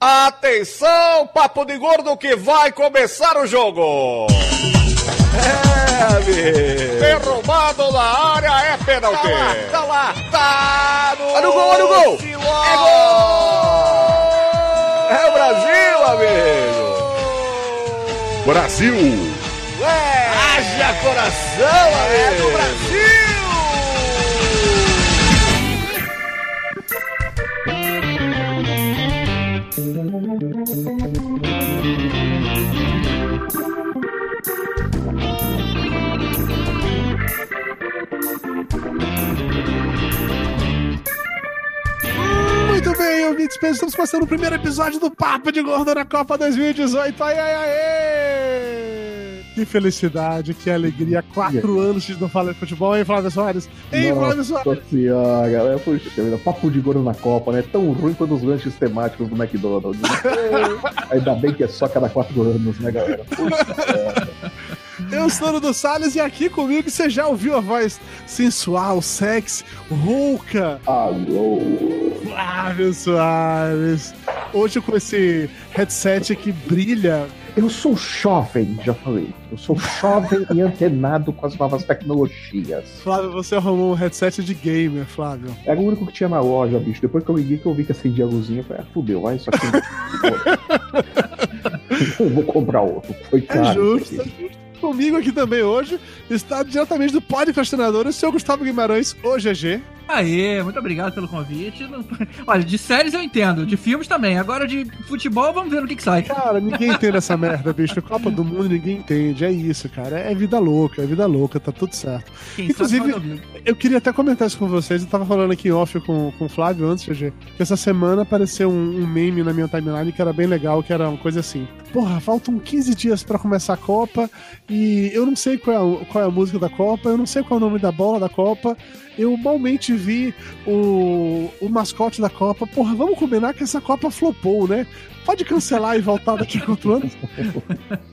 Atenção, papo de gordo que vai começar o jogo. É, amigo. Derrubado na área é pênalti. Tá lá, tá lá, tá no, olha o gol, olha o gol. É gol. É o Brasil, amigo. Brasil. É. Haja coração, amigo. É do Brasil. Muito bem, ouvintes, estamos começando o primeiro episódio do Papo de Gordo na Copa 2018. Ai, ai, ai! Que felicidade, que alegria. Quatro anos de não falar de futebol, hein, Flávio Soares? Hein, Flávio Soares? Nossa senhora, galera. Puxa vida, papo de gordo na Copa, né? Tão ruim quanto os lanches temáticos do McDonald's. Ainda bem que é só cada quatro anos, né, galera? Puxa, Eu sou o do Salles e aqui comigo você já ouviu a voz sensual, sexy, rouca. Alô? Flávio Soares. Hoje com esse headset que brilha. Eu sou jovem, já falei. Eu sou jovem e antenado com as novas tecnologias. Flávio, você arrumou um headset de gamer, Flávio. Era o único que tinha na loja, bicho. Depois que eu liguei, que eu vi que acendia a luzinha, eu falei, ah, fudeu, vai, isso aqui. eu vou comprar outro. Foi caro. É justo, é justo. Comigo aqui também hoje está diretamente do Podcastinador o seu Gustavo Guimarães, o GG. Aê, muito obrigado pelo convite. Olha, de séries eu entendo, de filmes também. Agora de futebol, vamos ver no que, que sai. Cara, ninguém entende essa merda, bicho. Copa do Mundo ninguém entende. É isso, cara. É vida louca, é vida louca, tá tudo certo. Quem Inclusive, eu queria até comentar isso com vocês. Eu tava falando aqui em off com, com o Flávio antes, GG, que essa semana apareceu um, um meme na minha timeline que era bem legal, que era uma coisa assim. Porra, faltam 15 dias pra começar a Copa e eu não sei qual é, a, qual é a música da Copa, eu não sei qual é o nome da bola da Copa. Eu malmente vi o, o mascote da Copa. Porra, vamos combinar que essa Copa flopou, né? Pode cancelar e voltar daqui a quatro anos.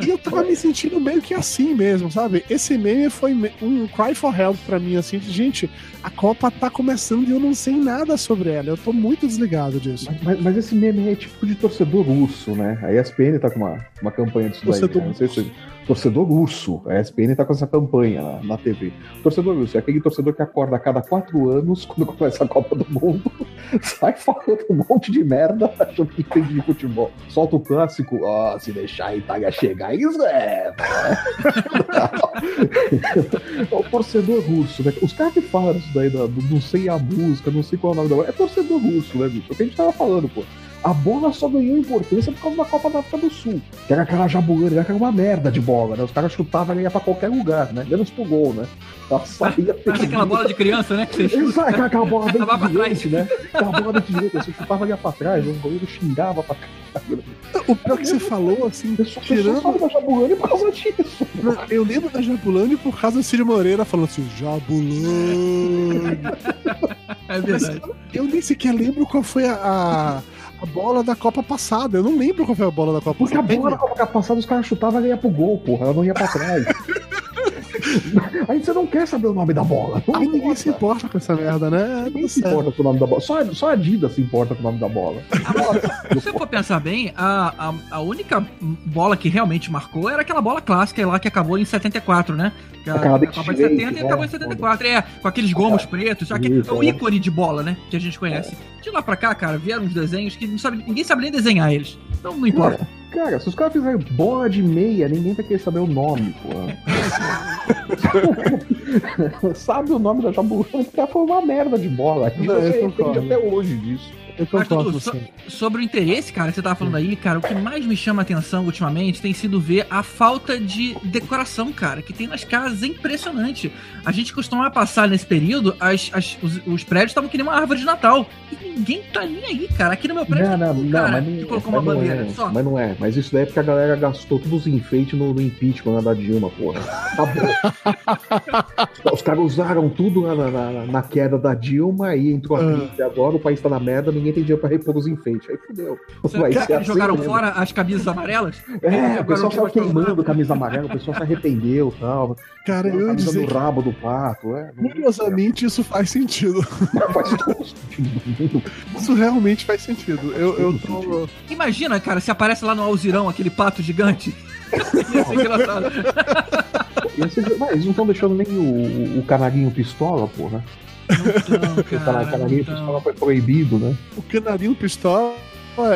E eu tava me sentindo meio que assim mesmo, sabe? Esse meme foi um cry for help pra mim, assim, de, gente, a Copa tá começando e eu não sei nada sobre ela. Eu tô muito desligado disso. Mas, mas, mas esse meme é tipo de torcedor russo, né? A ESPN tá com uma, uma campanha disso daí. Torcedor Né? Não sei se torcedor russo. A ESPN tá com essa campanha na, na TV. Torcedor russo é aquele torcedor que acorda a cada quatro anos, quando começa a Copa do Mundo, sai falando um monte de merda achando que entende de futebol. Solta o clássico, ó, se deixar a Itália chegar, levam. é o torcedor russo, né? Os caras que falam isso daí, da, não sei a música, não sei qual é o nome da é torcedor russo, né, bicho? É o que a gente tava falando, pô. A bola só ganhou importância por causa da Copa da África do Sul. Que era aquela jabulana, que era uma merda de bola, né? Os caras chutavam e ia pra qualquer lugar, né? Menos pro gol, né? Saía aquela bola de criança, né? Que você chuta. Exato, aquela bola bem direita, né? Aquela bola bem direita, você chutava ia pra trás, o goleiro xingava pra caralho. O pior que você falou, assim, Eu eu tirando. sabe da jabulana por causa disso. Não, Eu lembro da Jabulani por causa do Cid Moreira falando assim, Jabulani. É Mas verdade. eu nem sequer lembro qual foi a, a, a bola da Copa passada. Eu não lembro qual foi a bola da Copa Porque a passada. bola na Copa passada os caras chutavam e ia pro gol, porra. Ela não ia pra trás. Aí você não quer saber o nome da bola. Não Aí ninguém importa. se importa com essa merda, né? Ninguém Tá se importa com o nome da bola. Só, só a Adidas se importa com o nome da bola. Se você for pensar bem, a, a, a única bola que realmente marcou era aquela bola clássica lá que acabou em 74, né? Que a, Aquela a de Copa de direito, 70 e né? acabou em 74. É, com aqueles gomos pretos, só que Isso, é o é. ícone de bola, né? Que a gente conhece. De lá pra cá, cara, vieram uns desenhos que não sabe, ninguém sabe nem desenhar eles. Então não importa. Cara, se os caras fizerem bola de meia, ninguém vai querer saber o nome, porra. Sabe o nome da jabulana porque foi uma merda de bola. Não, eu concordo. depende até hoje disso. Eu concordo com so- sobre o interesse, cara, que você tava falando aí, cara, o que mais me chama a atenção ultimamente tem sido ver a falta de decoração, cara, que tem nas casas. É impressionante. A gente costumava passar nesse período, as, as- os, os prédios estavam que nem uma árvore de Natal. E ninguém tá nem aí, cara. Aqui no meu prédio, Não, não, tem um não, cara não, colocou mas uma não bandeira é, só. mas não é. Mas isso daí é porque a galera gastou todos os enfeites no, no impeachment da Dilma, porra. Acabou. os caras usaram tudo na, na- na- na queda da Dilma e entrou a Ah. crise agora, o país tá na merda, ninguém ninguém tem dinheiro pra repor os enfeites. Aí fudeu. Vai ser assim jogaram mesmo. fora as camisas amarelas? É, o pessoal saiu queimando camisa amarela, o pessoal se arrependeu e tal. Cara, eu ia dizer... no rabo do pato, é. Curiosamente, isso faz sentido. faz todo sentido. Isso realmente faz sentido. Eu, eu tô... Imagina, cara, se aparece lá no Alzirão aquele pato gigante. Ia ser engraçado. Mas eles não estão deixando nem o, o canarinho pistola, porra. Não tão, cara, o canarinho pistola foi proibido, né? O canarinho pistola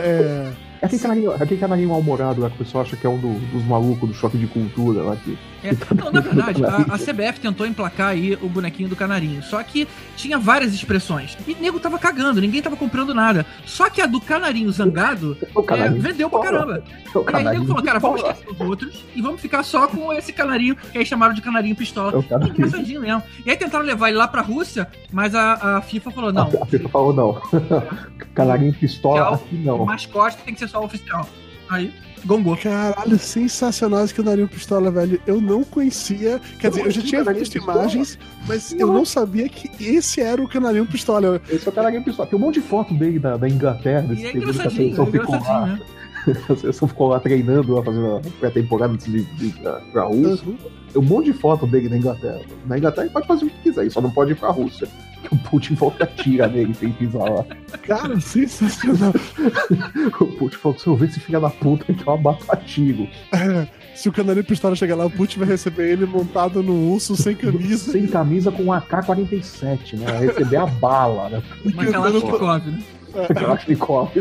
é. É aquele canarinho, aquele canarinho mal-humorado lá que o pessoal acha que é um do, dos malucos do choque de cultura lá que. É, não, na verdade, a, a, CBF tentou emplacar aí o bonequinho do canarinho. Só que tinha várias expressões. E nego tava cagando, ninguém tava comprando nada. Só que a do canarinho zangado é, vendeu pra caramba. E aí nego falou, cara, vamos esquecer os outros e vamos ficar só com esse canarinho, que aí chamaram de canarinho pistola. É engraçadinho mesmo. E aí tentaram levar ele lá pra Rússia, mas a, a FIFA falou, não. A, a FIFA falou, não. canarinho pistola aqui não. O mascote tem que ser só oficial. Aí, gongou. Caralho, sensacional esse canarinho pistola, velho. Eu não conhecia. Quer dizer, eu já tinha visto imagens, mas eu não sabia que esse era o canarinho pistola. Esse é o canarinho pistola. Tem um monte de foto dele da, da Inglaterra. E é engraçadinho, é engraçadinho, né? A seleção ficou lá treinando, lá fazendo a pré-temporada antes de, de, de, pra Rússia. Uhum. Tem um monte de foto dele na Inglaterra. Na Inglaterra ele pode fazer o que quiser, só não pode ir pra Rússia. Que o Putin volta a tira nele sem pisar lá. Cara, sensacional. o Putin falou: se eu ver esse filho da puta, então eu bato a tiro. É, se o Canarinho Pistola chegar lá, o Putin vai receber ele montado no urso, sem camisa. sem camisa com um AK-47, né? Vai receber a bala, né? Uma Kalashnikov, né? Kalashnikov.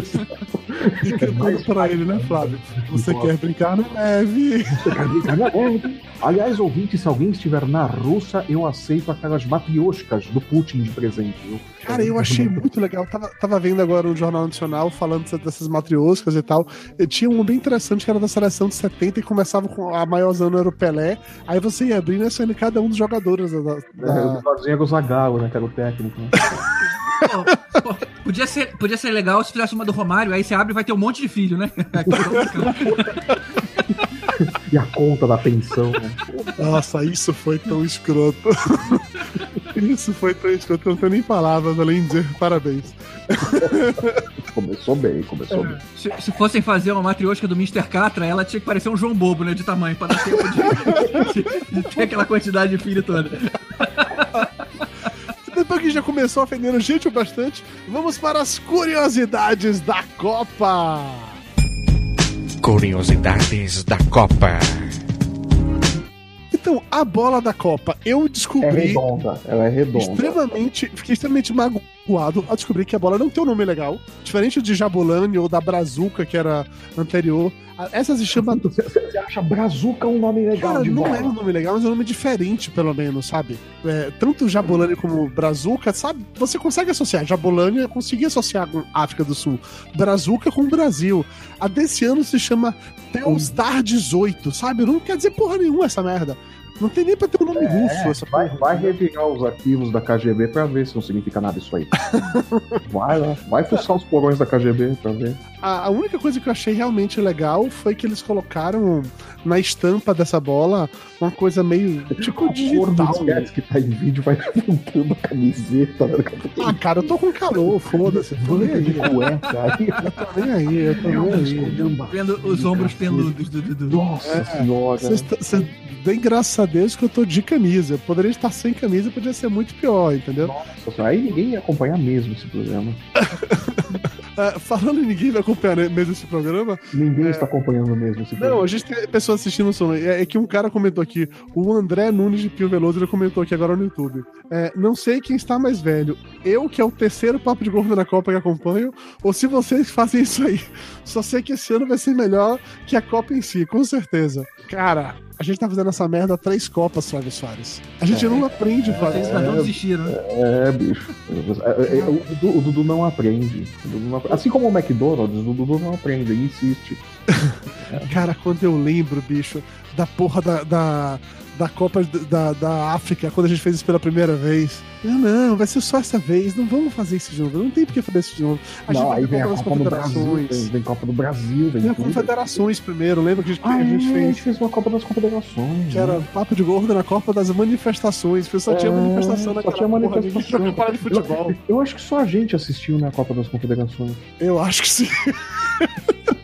E cantando pra ele, né, Flávio? Você quer brincar na neve? Você quer brincar na neve? Aliás, ouvinte, se alguém estiver na Rússia, eu aceito aquelas matrioshkas do Putin de presente, viu? Cara, eu achei muito legal. Tava, tava vendo agora um Jornal Nacional falando dessas matrioscas e tal. Eu tinha um bem interessante que era da seleção de 70 e começava com a maiorzão era o Pelé. Aí você ia abrindo e saindo cada um dos jogadores da. da... É, o Jorginho era o Zagallo, né? Que era o técnico. Né? Podia, ser, podia ser legal se tivesse uma do Romário, aí você abre e vai ter um monte de filho, né? e a conta da pensão, né? Nossa, isso foi tão escroto. Isso foi tão escroto, não tenho nem palavras além de dizer parabéns. Começou bem, começou é. bem. Se, se, fossem fazer uma matriosca do Mr. Catra, ela tinha que parecer um João Bobo, né, de tamanho, pra dar tempo de, de, de ter aquela quantidade de filho toda. Depois que já começou ofendendo gente o bastante, vamos para as curiosidades da Copa. Curiosidades da Copa. Então, a bola da Copa, eu descobri. É redonda, ela é redonda. Extremamente, fiquei extremamente magoado ao descobrir que a bola não tem um nome legal. Diferente de Jabulani ou da Brazuca, que era anterior. Essa se chama. Você, acha Brazuca um nome legal? Cara, não bola. é um nome legal, mas é um nome diferente, pelo menos, sabe? É, tanto Jabulani como Brazuca, sabe? Você consegue associar. Jabulani eu consegui associar com África do Sul. Brazuca com Brasil. A desse ano se chama Telstar 18, sabe? Não quer dizer porra nenhuma essa merda. Não tem nem pra ter um nome é, russo essa vai, porra. Vai revirar os arquivos da KGB pra ver se não significa nada isso aí. vai lá, vai fuçar os porões da KGB pra ver. A, a, única coisa que eu achei realmente legal foi que eles colocaram na estampa dessa bola uma coisa meio tipo digital. Né? que tá em vídeo vai levantando a camiseta. Né? Ah, cara, eu tô com calor, foda-se. Vanda de cueca aí. Eu tô nem aí, eu tô nem aí. Vendo os ombros peludos do Dudu. Nossa é, senhora. Cê, bem graças a Deus que eu tô de camisa. Eu poderia estar sem camisa, podia ser muito pior, entendeu? Nossa, aí ninguém ia acompanhar mesmo esse programa. uh, falando em ninguém vai acompanhar mesmo esse programa. Ninguém é... está acompanhando mesmo esse programa. Não, a gente tem pessoas assistindo o som. É, é, que um cara comentou aqui, o André Nunes de Pio Veloso, ele comentou aqui agora no YouTube. É, não sei quem está mais velho. Eu, que é o terceiro papo de gordo na Copa que acompanho, ou se vocês fazem isso aí. Só sei que esse ano vai ser melhor que a Copa em si, com certeza. Cara, a gente tá fazendo essa merda há três Copas, Flávio Soares. A gente é, não aprende, Flávio. Vocês não desistiram, né? É, bicho. É, é, o, Dudu, o, Dudu, não aprende. O Dudu não aprende. Assim como o McDonald's, o Dudu não aprende, ele insiste. Cara, quando eu lembro, bicho, da porra da, da, da Copa da, da África, quando a gente fez isso pela primeira vez. Não, não, vai ser só essa vez, não vamos fazer isso de novo, não tem por que fazer isso de novo. A não, aí vem a Copa do Brasil, vem, vem Copa do Brasil, vem, vem a Confederações primeiro, lembra que a gente, ah, a gente é, fez? A gente fez uma Copa das Confederações. Que né? era papo de gordo na Copa das manifestações, só tinha é, manifestação naquela só tinha manifestação. Porra, de futebol. Eu, eu acho que só a gente assistiu na Copa das Confederações. Eu acho que sim.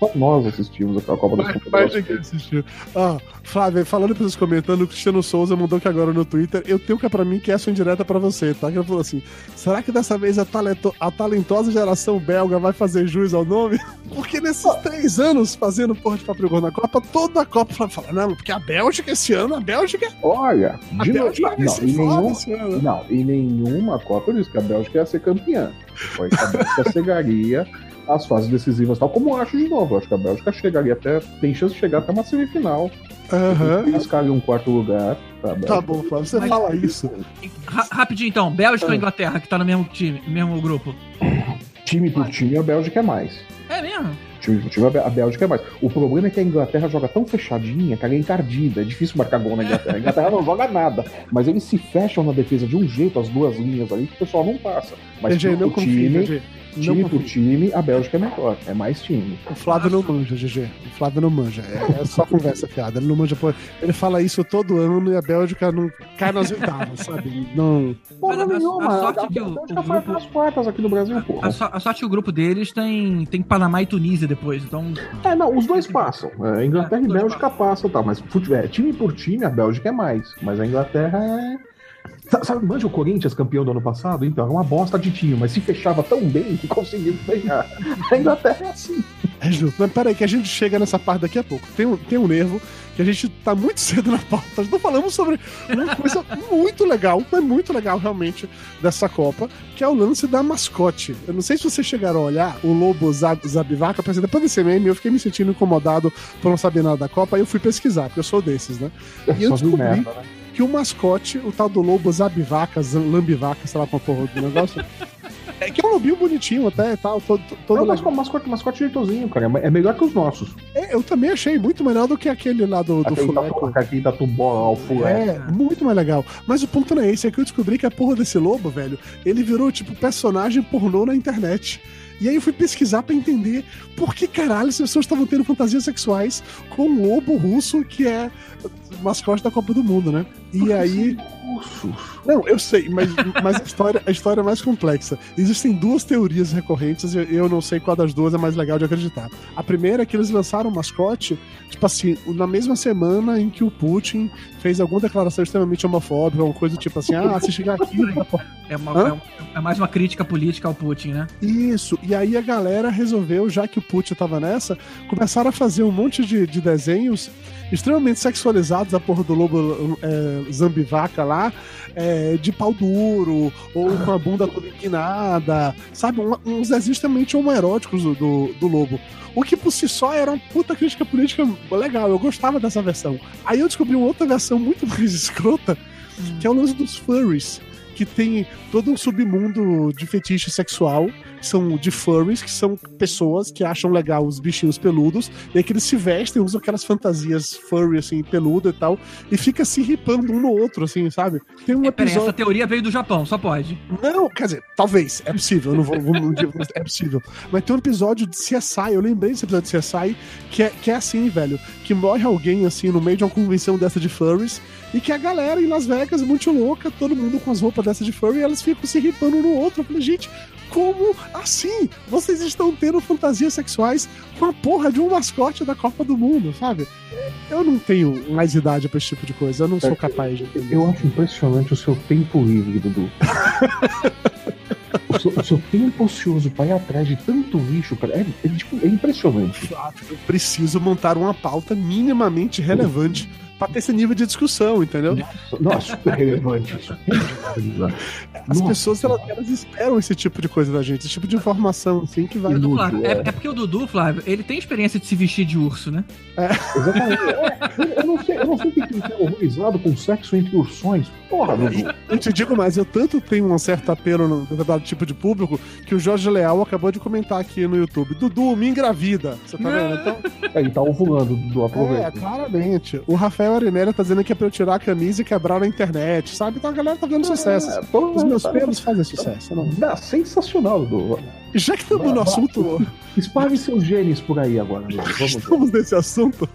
Só nós assistimos a Copa das Confederações. Mais ninguém assistiu. Ah, Flávio, falando pra vocês comentando, o Cristiano Souza mandou que agora no Twitter, eu tenho que é pra mim que é essa indireta pra você, tá? Que ele falou assim, será que dessa vez a, talento, a talentosa geração belga vai fazer jus ao nome? Porque nesses três anos fazendo porra de papo na Copa, toda a Copa fala, não, porque a Bélgica esse ano, a Bélgica... Olha, a de Bélgica não, não, em nenhum, não, em nenhuma Copa eu disse que a Bélgica ia ser campeã. Foi que a Bélgica cegaria as fases decisivas tal, como eu acho de novo. Eu acho que a Bélgica chegaria até. tem chance de chegar até uma semifinal. Aham. Uhum. um quarto lugar. Tá, tá bom, Flávio, você Mas, fala isso. Ra rapidinho então, Bélgica ah. ou Inglaterra, que tá no mesmo time, mesmo grupo? Time por time, a Bélgica é mais. É mesmo? Time por time, a Bélgica é mais. O problema é que a Inglaterra joga tão fechadinha que ela é encardida. É difícil marcar gol na Inglaterra. A Inglaterra não joga nada. Mas eles se fecham na defesa de um jeito, as duas linhas ali, que o pessoal não passa. Mas time por time, time por time, a Bélgica é melhor. É mais time. O Flávio não manja, GG. O Flávio não manja. É, é só conversa fiada. Ele não manja. Ele fala isso todo ano e a Bélgica não cai nas oitavas, sabe? Não. Porra nenhuma. A, sorte a, que o, Bélgica o grupo... nas quartas aqui no Brasil, porra. A, so, a sorte que o grupo deles tem, tem Panamá e Tunísia depois, então... É, não, os dois passam. É, Inglaterra é, e Bélgica passam, tá, mas é, time por time, a Bélgica é mais. Mas a Inglaterra é Sabe, manja o Corinthians campeão do ano passado? Então, é uma bosta de time, mas se fechava tão bem que conseguiu ganhar. A Inglaterra é assim. É justo. Mas peraí, que a gente chega nessa parte daqui a pouco. Tem um, tem um nervo que a gente tá muito cedo na pauta. Não falamos sobre uma coisa muito legal, mas muito legal realmente dessa Copa, que é o lance da mascote. Eu não sei se vocês chegaram a olhar o Lobo Zab, Zabivaca, depois desse meme eu fiquei me sentindo incomodado por não saber nada da Copa, aí eu fui pesquisar, porque eu sou desses, né? E eu descobri... Merda, né? Que o mascote, o tal do lobo zabivaca, lambivaca, sei lá qual porra do negócio. É que é um lobinho bonitinho até e tal, todo, todo Não, mas mascote, mascote jeitosinho, cara. É melhor que os nossos. É, eu também achei muito melhor do que aquele lá do, do Fuleco. Aquele da Tumbó, o Fuleco. É, muito mais legal. Mas o ponto não é esse, é que eu descobri que a porra desse lobo, velho, ele virou, tipo, personagem pornô na internet. E aí eu fui pesquisar para entender por que caralho as pessoas estavam tendo fantasias sexuais com o lobo russo, que é mascote da Copa do Mundo, né? E aí. Não, eu sei, mas, mas a, história, a história é mais complexa. Existem duas teorias recorrentes e eu não sei qual das duas é mais legal de acreditar. A primeira é que eles lançaram o mascote, tipo assim, na mesma semana em que o Putin fez alguma declaração extremamente homofóbica, uma coisa tipo assim, ah, se chegar aqui. É, uma, é, é, mais uma crítica política ao Putin, né? Isso, e aí a galera resolveu, já que o Putin tava nessa, começaram a fazer um monte de, de desenhos extremamente sexualizados, a porra do lobo é, zambivaca lá, é, de pau duro, ou com a bunda toda empinada, sabe? Um, uns desenhos extremamente homoeróticos do, do, do lobo. O que por si só era uma puta crítica política legal, eu gostava dessa versão. Aí eu descobri uma outra versão muito mais escrota, que é o lance dos furries que tem todo um submundo de fetiche sexual, são de furries, que são pessoas que acham legal os bichinhos peludos, e aí que eles se vestem, usam aquelas fantasias furry, assim, peluda e tal, e fica se ripando um no outro, assim, sabe? Tem um é, episódio... Essa teoria veio do Japão, só pode. Não, quer dizer, talvez, é possível, eu não vou, vou é possível. Mas tem um episódio de CSI, eu lembrei desse episódio de CSI, que é, que é assim, velho, que morre alguém, assim, no meio de uma convenção dessa de furries, e que a galera em Las Vegas, muito louca, todo mundo com as roupas dessas de furry, e elas ficam se ripando um no outro. Eu falei, gente, como assim? Vocês estão tendo fantasias sexuais com a porra de um mascote da Copa do Mundo, sabe? Eu não tenho mais idade pra esse tipo de coisa, eu não sou capaz de entender. Eu acho impressionante o seu tempo livre, Dudu. o, seu, o seu tempo ocioso pra ir atrás de tanto lixo, cara, é, é, tipo, é impressionante. Eu preciso montar uma pauta minimamente relevante pra ter esse nível de discussão, entendeu? É super relevante isso. As Nossa. pessoas, elas, elas, esperam esse tipo de coisa da gente, esse tipo de informação, assim, que vai... Dudu, Flávio, é, é, porque o Dudu, Flávio, ele tem experiência de se vestir de urso, né? É. Exatamente. É, eu, não sei, eu não sei o que é horrorizado com sexo entre ursões. Porra, Dudu. Eu te digo mais, eu tanto tenho um certo apelo no determinado tipo de público que o Jorge Leal acabou de comentar aqui no YouTube. Dudu, me engravida. Você tá vendo? Então... É, ele tá ovulando, Dudu, aproveita. É, claramente. O Rafael Arinelli tá dizendo que é pra eu tirar a camisa e quebrar na internet, sabe? Então a galera tá vendo sucesso. É, Os meus tá pelos fazem sucesso. Não. Não, sensacional, Dudu. Já que estamos no assunto. Espalhe seus genes por aí agora, Vamos Estamos nesse assunto.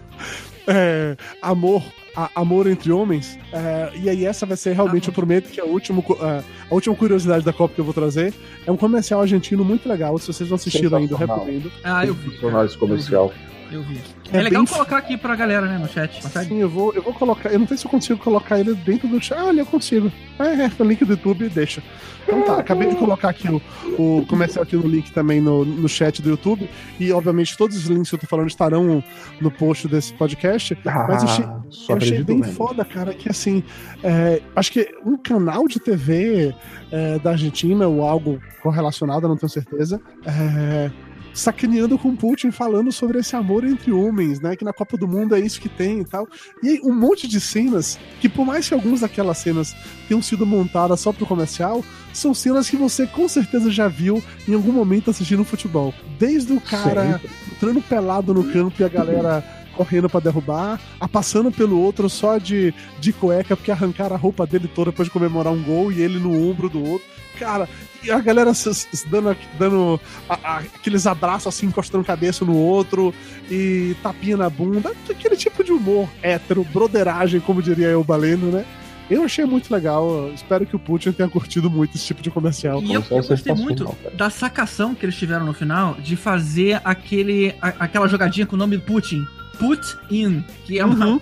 É, amor a, Amor entre Homens. É, e aí, essa vai ser realmente, eu prometo que a última, a, a última curiosidade da Copa que eu vou trazer é um comercial argentino muito legal. Se vocês não assistiram ainda, eu recomendo. Ah, eu vi. esse comercial. Eu vi. É, é legal bem... colocar aqui pra galera, né, no chat. Consegue? Sim, eu vou, eu vou colocar. Eu não sei se eu consigo colocar ele dentro do chat. Ah, olha, eu consigo. É, é, o link do YouTube, deixa. Então tá, acabei de colocar aqui o, o comercial aqui no link também no, no chat do YouTube. E, obviamente, todos os links que eu tô falando estarão no post desse podcast. Ah, mas eu achei, eu achei bem mesmo. foda, cara, que assim. É, acho que um canal de TV é, da Argentina, ou algo correlacionado, não tenho certeza. É, sacaneando com Putin, falando sobre esse amor entre homens, né? Que na Copa do Mundo é isso que tem e tal. E aí, um monte de cenas, que por mais que algumas daquelas cenas tenham sido montadas só pro comercial, são cenas que você com certeza já viu em algum momento assistindo futebol. Desde o cara Sempre. entrando pelado no campo e a galera correndo para derrubar, a passando pelo outro só de, de cueca, porque arrancaram a roupa dele toda depois de comemorar um gol e ele no ombro do outro. Cara, e a galera se, se dando, dando a, a, aqueles abraços assim, encostando cabeça no outro e tapinha na bunda. Aquele tipo de humor hétero, broderagem, como diria o Baleno, né? Eu achei muito legal. Espero que o Putin tenha curtido muito esse tipo de comercial. E eu, eu gostei muito da sacação que eles tiveram no final de fazer aquele, a, aquela jogadinha com o nome Putin. Put in, que é uma. Uhum.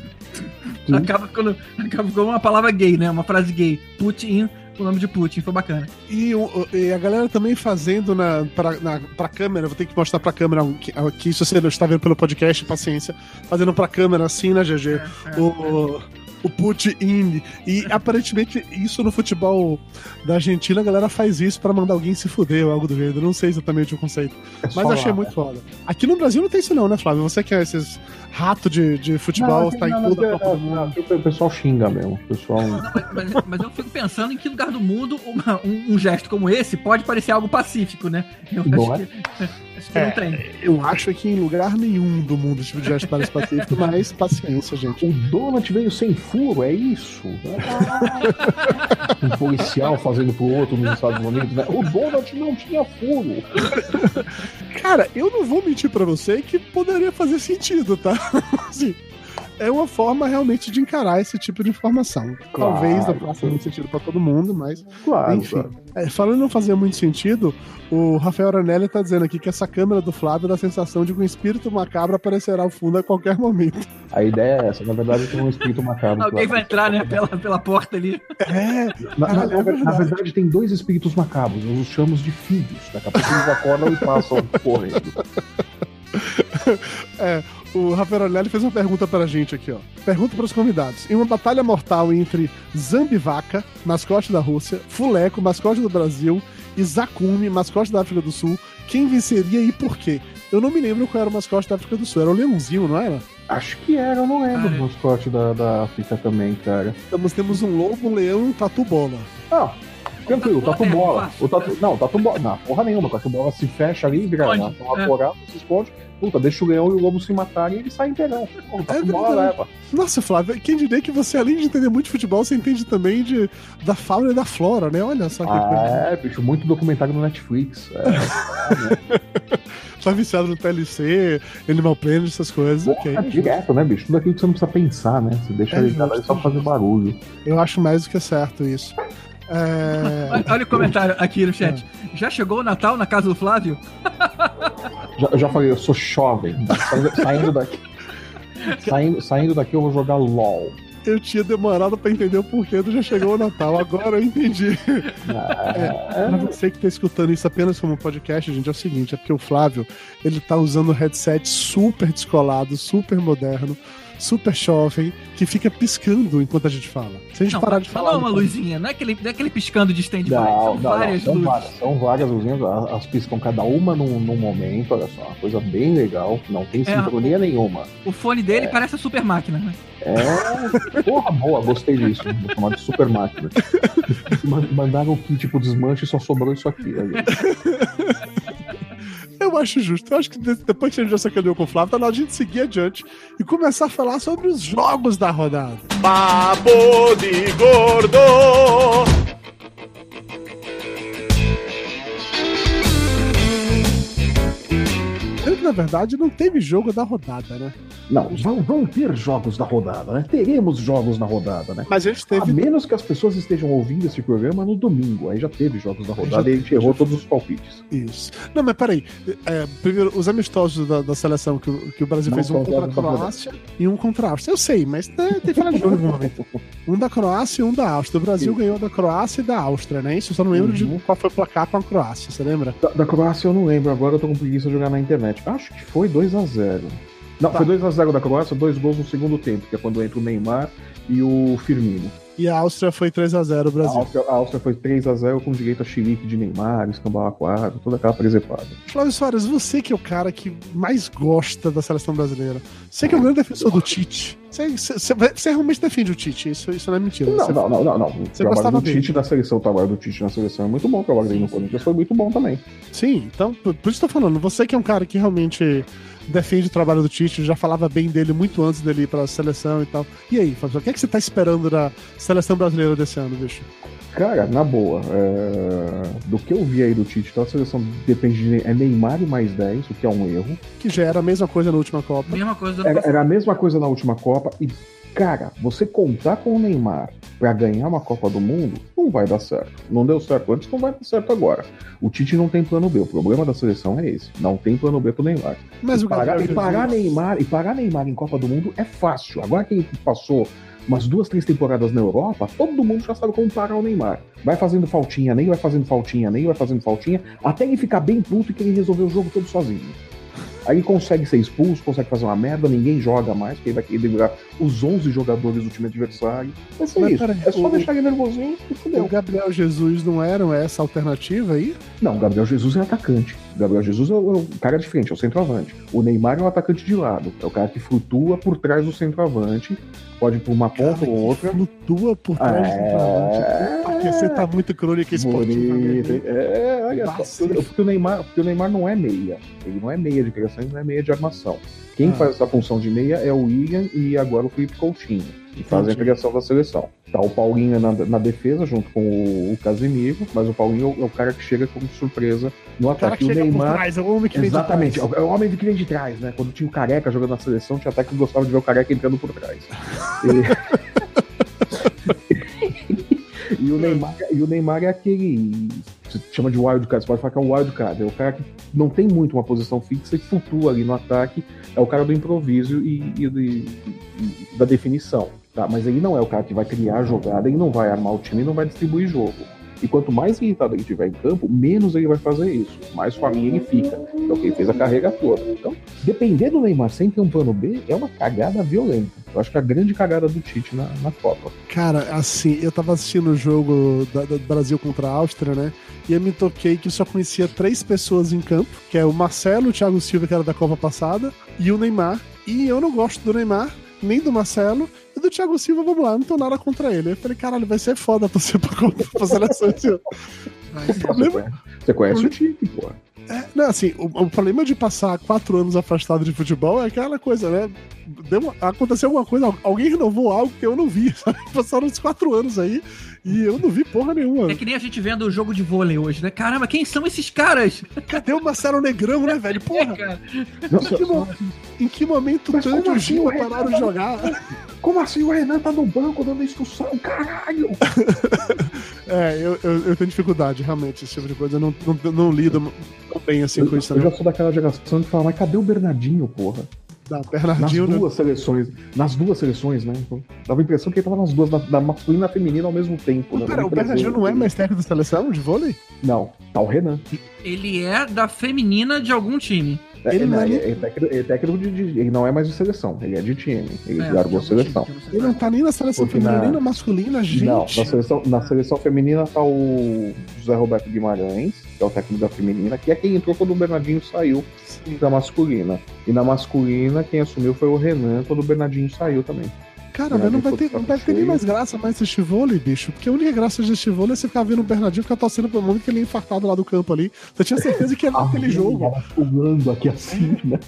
acaba, com, acaba com uma palavra gay, né? Uma frase gay. Put in o nome de Putin, foi bacana. E, e, a galera também fazendo na, pra, na, pra câmera, vou ter que mostrar pra câmera aqui, se você não está vendo pelo podcast, paciência, fazendo pra câmera assim, né, GG? É, é, o, é o put in. E aparentemente isso no futebol da Argentina, a galera faz isso para mandar alguém se fuder ou algo do gênero. Não sei exatamente o conceito. É mas achei lá, muito né? foda. Aqui no Brasil não tem isso não, né, Flávio? Você que é esses rato de, de futebol, não, tá em tudo. o pessoal xinga mesmo. O pessoal... Não, mas, mas, eu fico pensando em que lugar do mundo uma, um, um, gesto como esse pode parecer algo pacífico, né? Eu Boa. acho que, acho que é, não tem. Eu acho que em lugar nenhum do mundo tipo de gesto parece pacífico, mas paciência, gente. O Donald veio sem furo, é isso? um policial fazendo pro outro nos Estados Unidos, né? O Donald não tinha furo. Cara, eu não vou mentir para você que poderia fazer sentido, tá? assim, é uma forma realmente de encarar esse tipo de informação. Claro, Talvez não faça muito sentido para todo mundo, mas. Claro, enfim. Claro. É, falando em não fazer muito sentido, o Rafael Aranelli tá dizendo aqui que essa câmera do Flávio dá a sensação de que um espírito macabro aparecerá ao fundo a qualquer momento. A ideia é essa, na verdade tem um espírito macabro. Alguém vai entrar, né, pela, pela porta ali. É, na, na, na, na verdade tem dois espíritos macabros, nós os chamamos de filhos. Daqui a pouco eles acordam e passam correndo. É, o Rafael Orelli fez uma pergunta pra gente aqui, ó. Pergunta para os convidados. Em uma batalha mortal entre Zambivaca, mascote da Rússia, Fuleco, mascote do Brasil, e Zakumi, mascote da África do Sul, quem venceria e por quê? Eu não me lembro qual era o mascote da África do Sul. Era o Leãozinho, não era? Acho que era, eu não lembro ah, é. o mascote da, da África também, cara. Então nós temos um lobo, um leão e um tatu-bola. Ah, Tranquilo, tatu bola. O tatu, não, tatu bola. Não, porra nenhuma. Tatu bola se fecha ali, vira uma, uma é. porada, se esconde puta, deixa o leão e o lobo se matarem e ele sai inteirão. Tá é bola, leva. Nossa, Flávio, quem diria que você, além de entender muito de futebol, você entende também de, da fauna e da flora, né? Olha só que ah, coisa. É, bicho, muito documentário no Netflix. É, tá viciado no TLC, Animal Planet, essas coisas. Porra, okay. É direto, né, bicho? Tudo aquilo que você não precisa pensar, né? Você deixa é, ele só fazer barulho. Eu acho mais do que certo isso. É... Olha o comentário aqui no chat. É. Já chegou o Natal na casa do Flávio? Já, já falei, eu sou jovem. Saindo daqui. Saindo, saindo daqui eu vou jogar LOL. Eu tinha demorado para entender o porquê do Já Chegou o Natal, agora eu entendi. Ah, é, pra você que tá escutando isso apenas como podcast, gente, é o seguinte: é porque o Flávio ele tá usando um headset super descolado, super moderno super jovem, que fica piscando enquanto a gente fala. Se a gente Não, parar de não falar. é uma luzinha, não é aquele, não é aquele piscando de stand-by. Não, São não, não, várias são luzes. várias, são várias luzinhas, a- as piscam cada uma num, num momento, olha só, uma coisa bem legal, não tem É, sincronia nenhuma. O fone dele parece a super máquina, né? É, porra boa, gostei disso, vou chamar de super máquina. Man- Mandaram que tipo desmanche e só sobrou isso aqui. aí. Eu acho justo. Eu acho que de- depois que a gente já sacaneou com o Flávio, tá na hora de a gente seguir adiante e começar a falar sobre os jogos da rodada. Papo de gordo. Na verdade, não teve jogo da rodada, né? Não, vão, vão ter jogos na rodada, né? Teremos jogos na rodada, né? Mas a gente A teve. menos que as pessoas estejam ouvindo esse programa no domingo. Aí já teve jogos da rodada e a gente errou todos os palpites. Isso. Não, mas peraí. É, primeiro, os amistosos da, da seleção que, o- que o Brasil Não fez um contra a a Croácia e um contra a Áustria. Eu sei, mas tem, tem que falar de jogo algum momento. Um da Croácia e um da Áustria. O Brasil Isso. ganhou da Croácia e da Áustria, né? Isso eu só não lembro Uhum. de qual foi o placar com a Croácia, você lembra? Da, da Croácia eu não lembro, agora eu tô com preguiça de jogar na internet. Acho que foi 2x0. Não, Tá. foi 2x0 da Croácia, dois gols no segundo tempo, que é quando entra o Neymar e o Firmino. E a Áustria foi 3x0 o A Brasil. Áustria, a Áustria foi 3x0 com direito a xilique de Neymar, escambau a quadro, toda aquela presepada. Flávio Soares, você que é o cara que mais gosta da seleção brasileira. Você que é o grande defensor do Tite. Você, você- você- realmente defende o Tite, isso, isso não é mentira. Não, Você- não, não, não, não. O Você trabalho do dele. Tite na seleção, o trabalho do Tite na seleção é muito bom, o trabalho dele no Corinthians foi muito bom também. Sim, então, por, isso que eu tô falando. Você que é um cara que realmente defende o trabalho do Tite, já falava bem dele muito antes dele ir pra seleção e tal. E aí, Fábio, o que, é que você tá esperando da seleção brasileira desse ano, bicho? Cara, na boa, é, do que eu vi aí do Tite, então a seleção depende de é Neymar e mais 10, o que é um erro. Que já era a mesma coisa na última Copa. Mesma coisa Era, era a mesma coisa na última Copa e, cara, você contar com o Neymar pra ganhar uma Copa do Mundo não vai dar certo. Não deu certo antes, não vai dar certo agora. O Tite não tem plano B. O problema da seleção é esse. Não tem plano B pro Neymar. Mas e o parar, e parar Jesus- Neymar e parar Neymar em Copa do Mundo é fácil. Agora que ele passou umas duas, três temporadas na Europa, todo mundo já sabe como parar o Neymar. Vai fazendo faltinha, nem vai fazendo faltinha, nem vai fazendo faltinha, até ele ficar bem puto e querer resolver o jogo todo sozinho. Aí ele consegue ser expulso, consegue fazer uma merda, ninguém joga mais, porque ele vai querer livrar os 11 jogadores do time adversário. Vai ser Mas isso. é só o- deixar ele nervosinho e O fudeu. Gabriel Jesus não era essa alternativa aí? Não, o Gabriel Jesus é atacante. Gabriel Jesus é o, o cara de frente, é o centroavante. O Neymar é o atacante de lado. É o cara que flutua por trás do centroavante. Pode ir por uma ponta ou outra. Flutua por trás do centroavante. É... Porque você tá muito crônica esportiva. Mesmo. É, olha só. Porque, porque o Neymar, porque o Neymar não é meia. Ele não é meia de criação, ele não é meia de armação. Quem Ah. faz essa função de meia é o William e agora o Felipe Coutinho, que fazem a criação da seleção. Tá o Paulinho na, na defesa, junto com o, o Casemiro, mas o Paulinho é o, é o cara que chega como surpresa no O ataque. que O Neymar. trás, é o homem que vem de Exatamente, trás. é o homem que vem de trás, né? Quando tinha o careca jogando na seleção, tinha até que gostava de ver o careca entrando por trás. E, e o, Neymar, e o Neymar é aquele. Se chama de wildcard, você pode falar que é um wildcard. É o cara que não tem muito uma posição fixa e flutua ali no ataque. É o cara do improviso e, e de- e da definição. Tá? Mas ele não é o cara que vai criar a jogada, ele não vai armar o time e não vai distribuir jogo. E quanto mais irritado ele tiver em campo, menos ele vai fazer isso. Mais faminha ele fica. É o que ele fez a carreira toda. Então, depender do Neymar sem ter um plano B é uma cagada violenta. Eu acho que é a grande cagada do Tite na, na Copa. Cara, assim, eu tava assistindo o jogo da- do Brasil contra a Áustria, né? E eu me toquei que só conhecia três pessoas em campo, que é o Marcelo, o Thiago Silva, que era da Copa passada, e o Neymar. E eu não gosto do Neymar, nem do Marcelo, do Thiago Silva, vamos lá, não tô nada contra ele. Eu falei, caralho, vai ser foda torcer pra, pra seleção esse ano. O ser. problema- Você conhece, você conhece o Tite, pô. É, não, assim, o, o problema de passar quatro anos afastado de futebol é aquela coisa, né? Deu uma- aconteceu alguma coisa, al- alguém renovou algo que eu não vi, sabe? Passaram uns quatro anos aí e eu não vi porra nenhuma. É que nem a gente vendo o jogo de vôlei hoje, né? Caramba, quem são esses caras? Cadê o Marcelo Negrão, né, velho? Porra, cara. Não, em que, mo- em que momento Mas tanto o assim, Gil o Renan pararam de tá- jogar? Como assim o Renan tá no banco dando instrução? Caralho! É, eu, eu, eu tenho dificuldade, realmente, esse tipo de coisa. Eu não, não, não lido tão bem assim Eu, com isso, eu não. já sou daquela geração que fala, mas cadê o Bernardinho, porra? Da Nas Bernardinho, né? duas seleções. Nas duas seleções, né? Então, dava a impressão que ele tava nas duas, na, na masculina e na feminina ao mesmo tempo. Né? Pera, o Bernardinho não é mais técnico da seleção de vôlei? Não, tá o Renan. Ele é da feminina de algum time. É, ele, não, é, é, técnico, é técnico de, de, Ele não é mais de seleção, ele é de time. Ele é, largou a seleção. Ele não tá nem na seleção Porque feminina, na... nem na masculina, gente. Não, na seleção, na seleção feminina tá o José Roberto Guimarães, que é o técnico da feminina, que é quem entrou quando o Bernardinho saiu da masculina. E na masculina, quem assumiu foi o Renan quando o Bernardinho saiu também. Cara, não vai, ter, não vai ter nem mais graça mais esse vôlei, bicho. Porque a única graça desse vôlei é você ficar vendo o Bernardinho ficar torcendo pro mundo que ele é infartado lá do campo ali. Eu tinha certeza que ia ver aquele jogo. pulando aqui assim, né?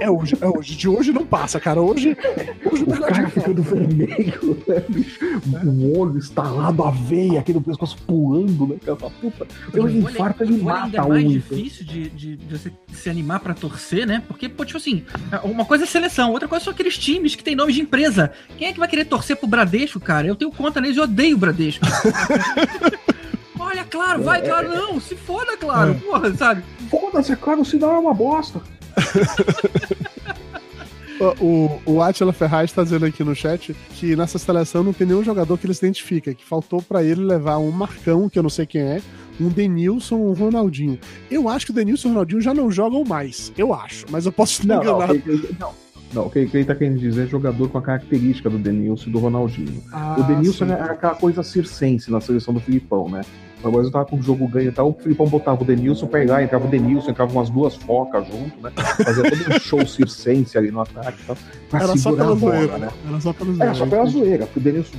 É, é, hoje, é hoje. De hoje não passa, cara. Hoje, hoje o, o cara ficando vermelho, né, bicho? O olho estalado, a veia aqui no pescoço pulando, né? Cara, puta. Eu infarto, ele mata é mais difícil de, de, de, você se animar pra torcer, né? Porque, pô, tipo assim, uma coisa é seleção, outra coisa são aqueles times que tem nome de empresa. Quem é que vai querer torcer pro Bradesco, cara? Eu tenho conta neles e odeio o Bradesco. Olha, claro, vai, é, claro, não, se foda, claro, é. porra, sabe? Foda-se, é claro, o sinal é uma bosta. o, o Atila Ferraz está dizendo aqui no chat que nessa seleção não tem nenhum jogador que ele se identifica, que faltou para ele levar um Marcão, que eu não sei quem é, um Denilson, um Ronaldinho. Eu acho que o Denilson e o Ronaldinho já não jogam mais. Eu acho, mas eu posso não, enganar. Não, não, não, o que, ele tá querendo dizer é jogador com a característica do Denilson e do Ronaldinho. Ah, o Denilson era aquela coisa circense na seleção do Filipão, né? Mas eu tava com o jogo ganho e tal, o Filipão botava o Denilson pra ir lá, entrava o Denilson, entrava umas duas focas junto, né? Fazia todo um show circense ali no ataque e tal. Pra Era só pela bola, zoeira, né? Era só pela zoeira. Era só pela zoeira, porque o Denilson,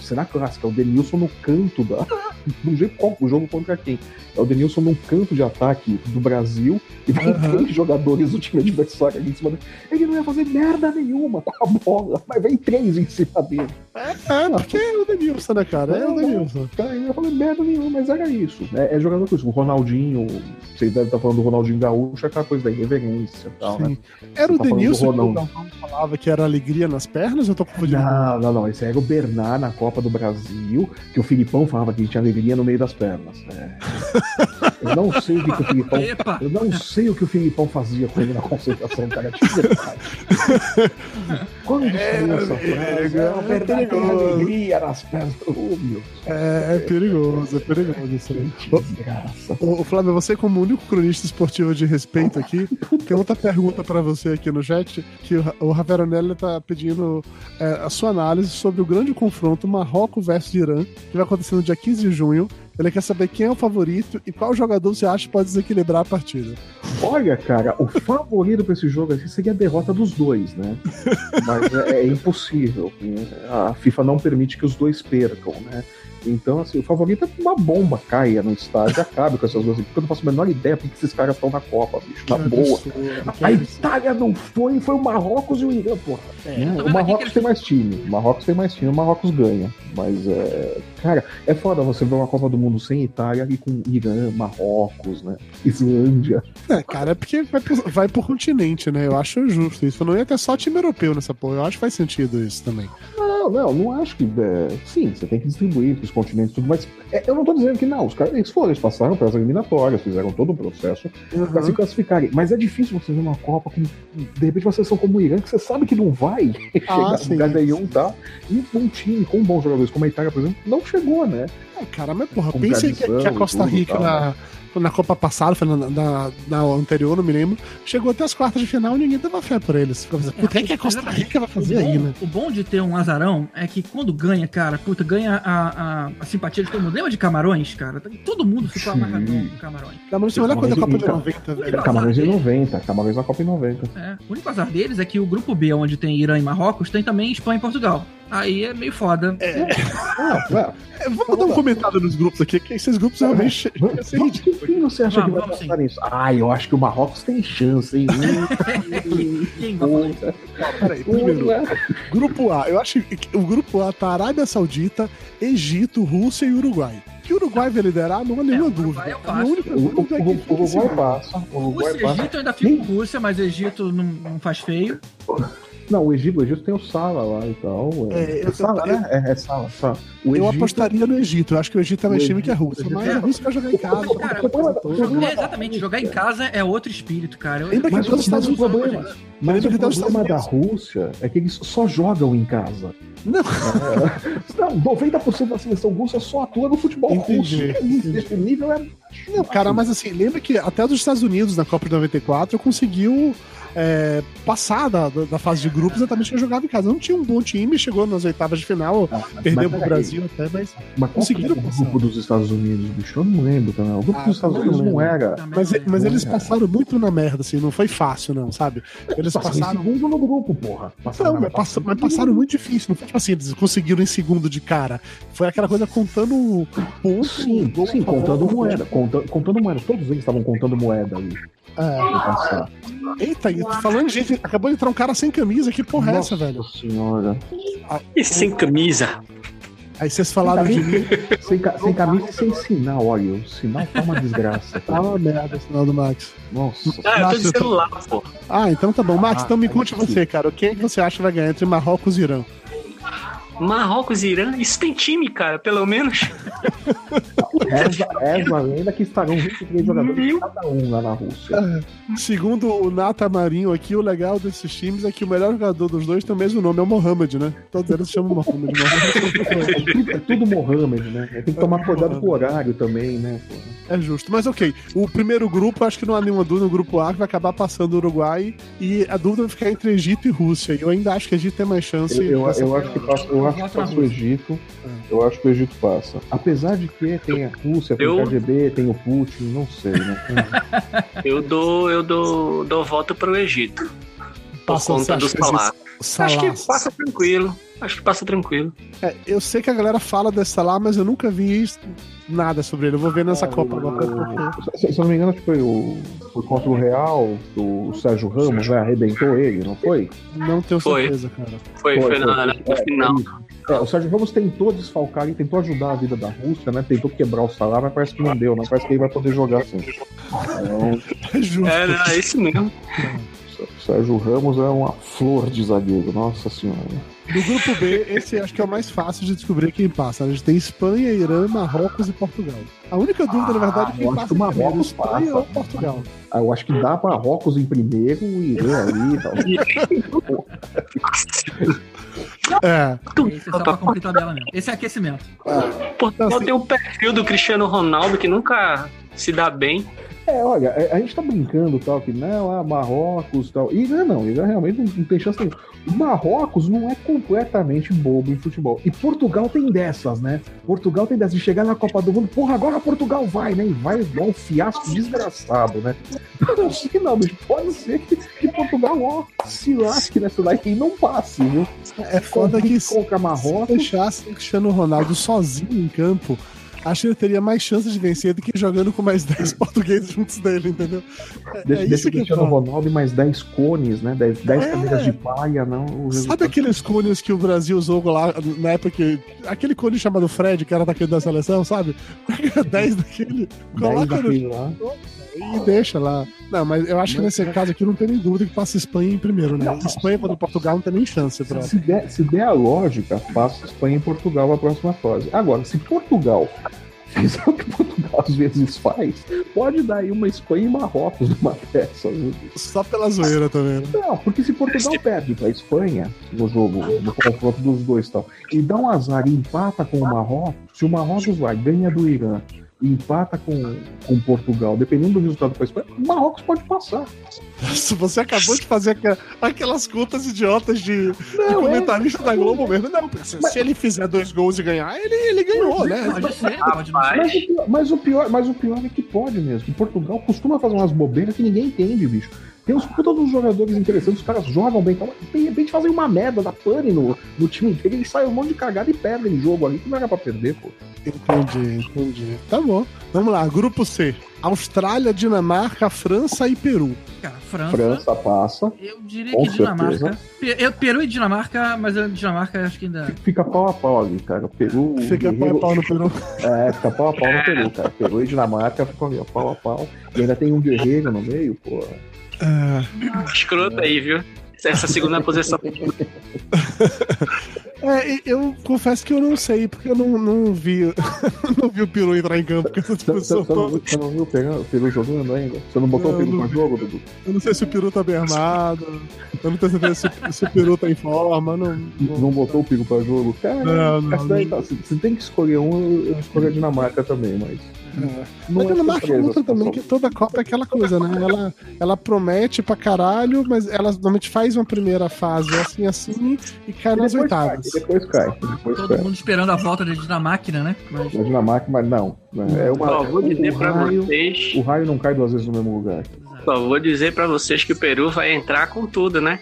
cena clássica, o Denilson no canto da. Do jeito qual, o jogo contra quem? É o Denilson num canto de ataque do Brasil e vem uhum. três jogadores do time adversário ali em cima dele. Ele não ia fazer merda nenhuma com a bola, mas vem três em cima dele. É, é porque é o Denilson, né, cara? É, é o Denilson. Cara, ele não ia fazer merda nenhuma, mas era isso. É, é jogador com isso. O Ronaldinho, você deve estar falando do Ronaldinho Gaúcho, é aquela coisa da irreverência e tal, Sim. né? Era o tá Denilson que o Galvão falava que era alegria nas pernas? Eu tô confundindo. Não, não, não. Esse era o Bernard na Copa do Brasil, que o Filipão falava que tinha alegria no meio das pernas. É. Eu não sei o que, que o Filipão. Epa. Eu não sei o que o Filipão fazia com ele na concentração, cara. Quando é, saiu essa frase, é, é perigoso. alegria nas pernas. Oh, meu é, é perigoso, é perigoso isso aí. Ô, Flávio, você como único cronista esportivo de respeito aqui, tem outra pergunta para você aqui no chat, que o Raveronelli tá pedindo é, a sua análise sobre o grande confronto Marrocos versus Irã, que vai acontecer no dia 15 de junho, ele quer saber quem é o favorito e qual jogador você acha que pode desequilibrar a partida. Olha, cara, o favorito para esse jogo aqui seria a derrota dos dois, né? Mas é, é impossível. A FIFA não permite que os dois percam, né? Então, assim, o favorito é que uma bomba caia no estádio e acabe com essas duas porque eu não faço a menor ideia porque esses caras estão na Copa, bicho, na que boa. Absurdo, a Itália não foi, foi o Marrocos e o Irã, porra. É, né? O Marrocos tem mais time, o Marrocos tem mais time, o Marrocos ganha. Mas, é, cara, é foda você ver uma Copa do Mundo sem Itália e com Irã, Marrocos, né? Islândia. É, cara, é porque vai pro, vai pro continente, né? Eu acho justo isso. Não ia ter só time europeu nessa porra. Eu acho que faz sentido isso também. Não, não, não acho que. É, sim, você tem que distribuir pros continentes tudo, mas é, eu não tô dizendo que não. Os caras eles foram, eles passaram pelas eliminatórias, fizeram todo o processo uhum. para se classificarem. Mas é difícil você ver uma Copa com, de repente, uma seleção como o Irã, que você sabe que não vai ah, chegar no nenhum, tá? E um time com bons jogadores, como a Itália, por exemplo, não chegou, né? É, cara, mas porra, pense que, que, a Costa Rica tudo, na, né? Na Copa passada, foi na, na, na, anterior, não me lembro, chegou até as quartas de final e ninguém dava fé por eles. Puta, o que, é que a Costa Rica vai fazer bom, aí, né? O bom de ter um azarão é que quando ganha, cara, puta, ganha a, a, a simpatia de todo mundo. Lembra de Camarões, cara? Todo mundo ficou amarradão com Camarões. Camarões, você olha quando a Copa de 90, velho. Camarões em 90, Camarões na Copa em 90. É, o único azar deles é que o grupo B, onde tem Irã e Marrocos, tem também Espanha e Portugal. Aí é meio foda. É. é vamos dar um comentário nos grupos aqui, que esses grupos realmente a ser ridículos. Quem você acha que vai passar nisso? Ah, eu acho que o Marrocos tem chance, hein? Quem vai Peraí, primeiro, grupo A. Eu acho que o grupo A tá Arábia Saudita, Egito, Rússia e Uruguai. Que o Uruguai vai liderar, não há nenhuma é, dúvida. É o, único, o, o, o, Uruguai passa. O Uruguai Rússia, passa. Egito ainda fica com Rússia, mas Egito não, não faz feio. Não, o Egito, o Egito tem o Sala lá e tal. É, É, é Sala, eu- né? É, é Sala, Sala. O Eu Egito- apostaria no Egito. Eu acho que o Egito é mais time que a Rússia. Mas a Rússia vai jogar em casa. Cara. Jogar- exatamente, jogar em casa é outro espírito, cara. Eu- Lembra que Mas, os mas Estados Unidos. problema, mas Lembra o problema da Rússia é que eles só jogam em casa. Não. É, não, 90% da seleção russa só atua no futebol Entendi, russo. entendi. Esse nível é. Não, cara, mas assim, lembra que até os Estados Unidos, na Copa de 94, conseguiu é, passar da, da- fase de grupos exatamente que jogava em casa. Não tinha um bom time, chegou nas oitavas de final, perdeu pro Brasil até, mas. Mas Conseguiram conseguiram o passar. grupo dos Estados Unidos, bicho? Eu não lembro, cara. O grupo Ah, dos Estados também Unidos não era. Também Mas, não mas eles passaram muito na merda, assim, não foi fácil, não, sabe? Eles Passaram em passaram. segundo no grupo, porra. Passaram Não, mas, passa- mas passaram muito difícil. Não foi tipo assim, eles conseguiram em segundo de cara. Foi aquela coisa contando ponto. Sim, gol sim, contando moeda. Contando, contando moeda. Todos eles estavam contando moeda ali. É. Eita, e falando de gente, acabou de entrar um cara sem camisa. Que porra é essa, Nossa velho? senhora. E sem camisa. Aí vocês falaram de mim. Sem, ca- sem camisa e sem sinal, olha. O sinal tá uma desgraça. Tá uma merda esse sinal do Max. Nossa. Ah, eu tô Nossa, de eu tô- celular, pô. Ah, então tá bom. Max, Ah, então me aí conte você, cara. Quem é que você acha que vai ganhar entre Marrocos e Irã? Marrocos e Irã, isso tem time, cara, pelo menos. Reza, reza a lenda que estarão 23 jogadores Meu. cada um lá na Rússia. Segundo o Nata Marinho aqui, o legal desses times é que o melhor jogador dos dois tem o mesmo nome, é o Mohamed, né? Todos eles chamam Mohamed. Mohamed. É tudo, é tudo Mohamed, né? Tem que tomar cuidado com o horário também, né? É justo. Mas ok, o primeiro grupo, acho que não há nenhuma dúvida, o grupo A que vai acabar passando o Uruguai e a dúvida vai ficar entre Egito e Rússia. E eu ainda acho que Egito tem mais chance. Eu, eu, eu acho que passa, eu acho que passa o Egito. Eu acho que o Egito passa. Apesar de que tem a Rússia, tem o Eu- KGB, tem o Putin, não sei, né? Eu dou, eu dou, dou voto pro Egito. Por Passa, conta do acha que Salah. Salah. Acho que passa tranquilo. Acho que passa tranquilo. É, eu sei que a galera fala desse Salah, mas eu nunca vi isso- nada sobre ele. Eu vou ver nessa Copa agora. Se, se eu não me engano, acho que foi, o, foi contra o Real, o Sérgio Ramos, né? Arrebentou ele, não foi? Não tenho Foi. certeza, cara. Foi, foi, na, na- no É, final. foi isso. É, o Sérgio Ramos tentou desfalcar e tentou ajudar a vida da Rússia, né? Tentou quebrar o salário, mas parece que não deu, né? Parece que ele vai poder jogar assim. Então, É justo. É, não, é isso mesmo. o Sérgio Ramos é uma flor de zagueiro, nossa senhora. Do grupo B, esse acho que é o mais fácil de descobrir quem passa. A gente tem Espanha, Irã, Marrocos e Portugal. A única dúvida, na verdade, é quem passa que o primeiro, Marrocos Espanha passa. ou Portugal. Ah, Eu acho que dá Marrocos em primeiro, o Irã ali e tal. É, Esse é só pra cumprir tabela mesmo. Esse é aquecimento. Portugal Não, assim- tem o perfil do Cristiano Ronaldo que nunca se dá bem. É, olha, a- a gente tá brincando tal, que não, ah, Marrocos tal. Irã não, Irã realmente não, não tem chance nenhuma. Marrocos não é completamente bobo em futebol. E Portugal tem dessas, né? Portugal tem dessas de chegar na Copa do Mundo, porra, agora Portugal vai, né? E vai dar um fiasco desgraçado, né? Não sei não, mas pode ser que, que Portugal, ó, se lasque nessa daí e não passe, viu? é foda que se Contra Marrocos. deixasse o Cristiano Ronaldo sozinho em campo, acho que ele teria mais chance de vencer do que jogando com mais 10 portugueses juntos dele, entendeu? É, Deixa, é isso o que Cristiano foda. Ronaldo mais 10 cones, né? 10, 10 É. cadeiras de paia, não. o Sabe aqueles cones que o Brasil usou lá na época que. Aquele cone chamado Fred, que era daquele da seleção, sabe? Pega 10 daquele, 10 coloca no daquele lá. E deixa lá. Não, mas eu acho que nesse caso aqui não tem nem dúvida que passa Espanha em primeiro, né? Espanha contra Portugal não tem nem chance pra. Se der, se der a lógica, passa Espanha e Portugal a próxima fase. Agora, se Portugal fizer o que Portugal às vezes faz, pode dar aí uma Espanha e Marrocos numa viu? Só pela zoeira também, né? Não, porque se Portugal perde pra Espanha no jogo, no confronto dos dois e tal, e dá um azar e empata com o Marrocos, se o Marrocos vai, ganha do Irã empata com, com Portugal, dependendo do resultado para Espanha, o Marrocos pode passar. Se você acabou de fazer aqua- aquelas contas idiotas de, de Não, comentarista da Globo mesmo. Não, se, se ele fizer dois gols e ganhar, ele, ele ganhou, né? Pode ser, pode não ser. Mas o, pior, mas, o pior, mas o pior é que pode mesmo. Portugal costuma fazer umas bobeiras que ninguém entende, bicho. Tem uns puta dos jogadores interessantes, os caras jogam bem, então, de repente fazem uma merda da pane no, no time inteiro, eles saem um monte de cagada e perdem jogo ali, que não era pra perder, pô. Entendi, entendi. Tá bom. Vamos lá, grupo C. Austrália, Dinamarca, França e Peru. Cara, França. França passa, Eu diria Com que Dinamarca. Eu, Peru e Dinamarca, mas eu, Dinamarca acho que ainda. fica pau a pau ali, cara. Peru. Fica pau a pau no Peru. É, fica pau a pau no Peru, cara. Peru e Dinamarca ficam pau a pau. E ainda tem um guerreiro no meio, pô. Escroto aí, viu? essa segunda posição. É, eu confesso que eu não sei, porque eu não, não vi não vi o Peru entrar em campo com essa Você, você, toda. você não viu o Peru, o Peru jogando ainda? Você não botou Não, o Peru pra jogo, Dudu? Eu não sei se o Peru tá bem armado, eu não tenho certeza se, se o Peru tá em forma, não. não- Não botou o Peru pra jogo? Cara, Não, não, não. tá- se tem que escolher um, eu escolho a Dinamarca também, mas. É. Não a é Dinamarca surpresa, outra também, que toda Copa é aquela coisa, né? Ela, ela promete pra caralho, mas ela normalmente faz uma primeira fase assim, assim, e cai E nas depois cai, oitavas. e depois cai. Depois Todo cai. mundo esperando a volta da Dinamarca, né? Mas A Dinamarca, mas não. É uma, vou dizer o, pra raio, vocês. o raio não cai duas vezes no mesmo lugar. Só vou dizer pra vocês que o Peru vai entrar com tudo, né?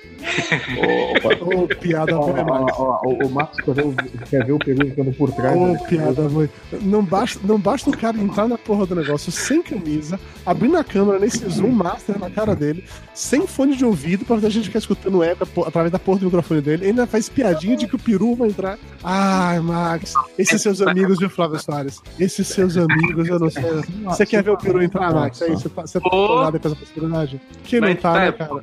Opa. Ô, piada Ó, boa, ó, Max. ó, ó, o Max quer ver o, quer ver o Peru ficando por trás. Ô, né? piada boa. Não basta, não basta o cara entrar na porra do negócio sem camisa, abrindo a câmera nesse zoom master na cara dele, sem fone de ouvido, pra a gente ficar escutando eco po- através da porra do microfone dele. Ele ainda faz piadinha de que o peru vai entrar. Ai, Max, esses seus amigos, viu, Flávio Soares? Esses seus amigos, eu não sei. Você quer ver o peru entrar, Max? É isso? Você tá, você tá com essa possibilidade? Quem não Mas tá, tá- né, cara?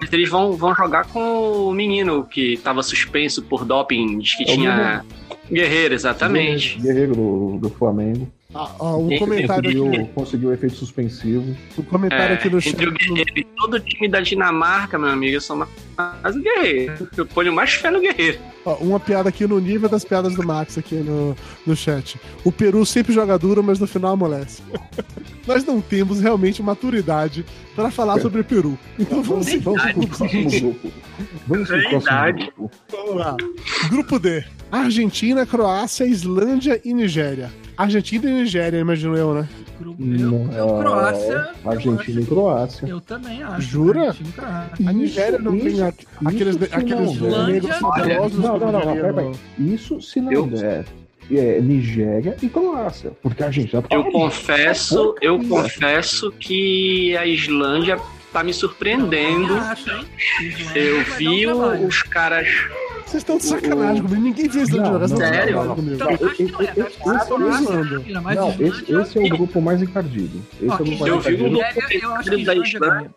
Mas Eles vão, vão jogar com o menino que tava suspenso por doping, diz que É tinha. Guerreiro, exatamente. Guerreiro do, do Flamengo. Ah, ó, um Esse comentário aqui, Conseguiu, conseguiu efeito suspensivo. um comentário É, aqui no chat. entre o Guerreiro e todo o time da Dinamarca, meu amigo, eu sou mais o Guerreiro. Eu ponho mais fé no Guerreiro. Ó, uma piada aqui no nível das piadas do Max aqui no, no chat. O Peru sempre joga duro, mas no final amolece. Nós não temos realmente maturidade para falar sobre o Peru. Então vamos, Vamos, vamos pro próximo grupo. Vamos pro próximo Verdade. grupo. vamos lá. Grupo D. Argentina, Croácia, Islândia e Nigéria. Argentina e Nigéria, imagino eu, né? grupo. Eu, eu, Croácia. eu Argentina e acho- Croácia. Eu também acho. Jura? E. A Nigéria não tem aqueles, isso aqueles não der. negros. Não, não, não, não, pera, pera. Isso se não Eu- der é, Nigéria e Croácia. Porque a Argentina tá Eu confesso, eu confesso que a Islândia tá me surpreendendo. Eu acho, Eu vi um os caras. Vocês estão de sacanagem comigo. Ninguém fez Islândia Não, sério? Então, acho que não é. Não, esse, esse é o grupo mais encardido. Esse Ó, é o grupo mais eu vi um encardido. Eu acho que da Islândia Islândia. ganha.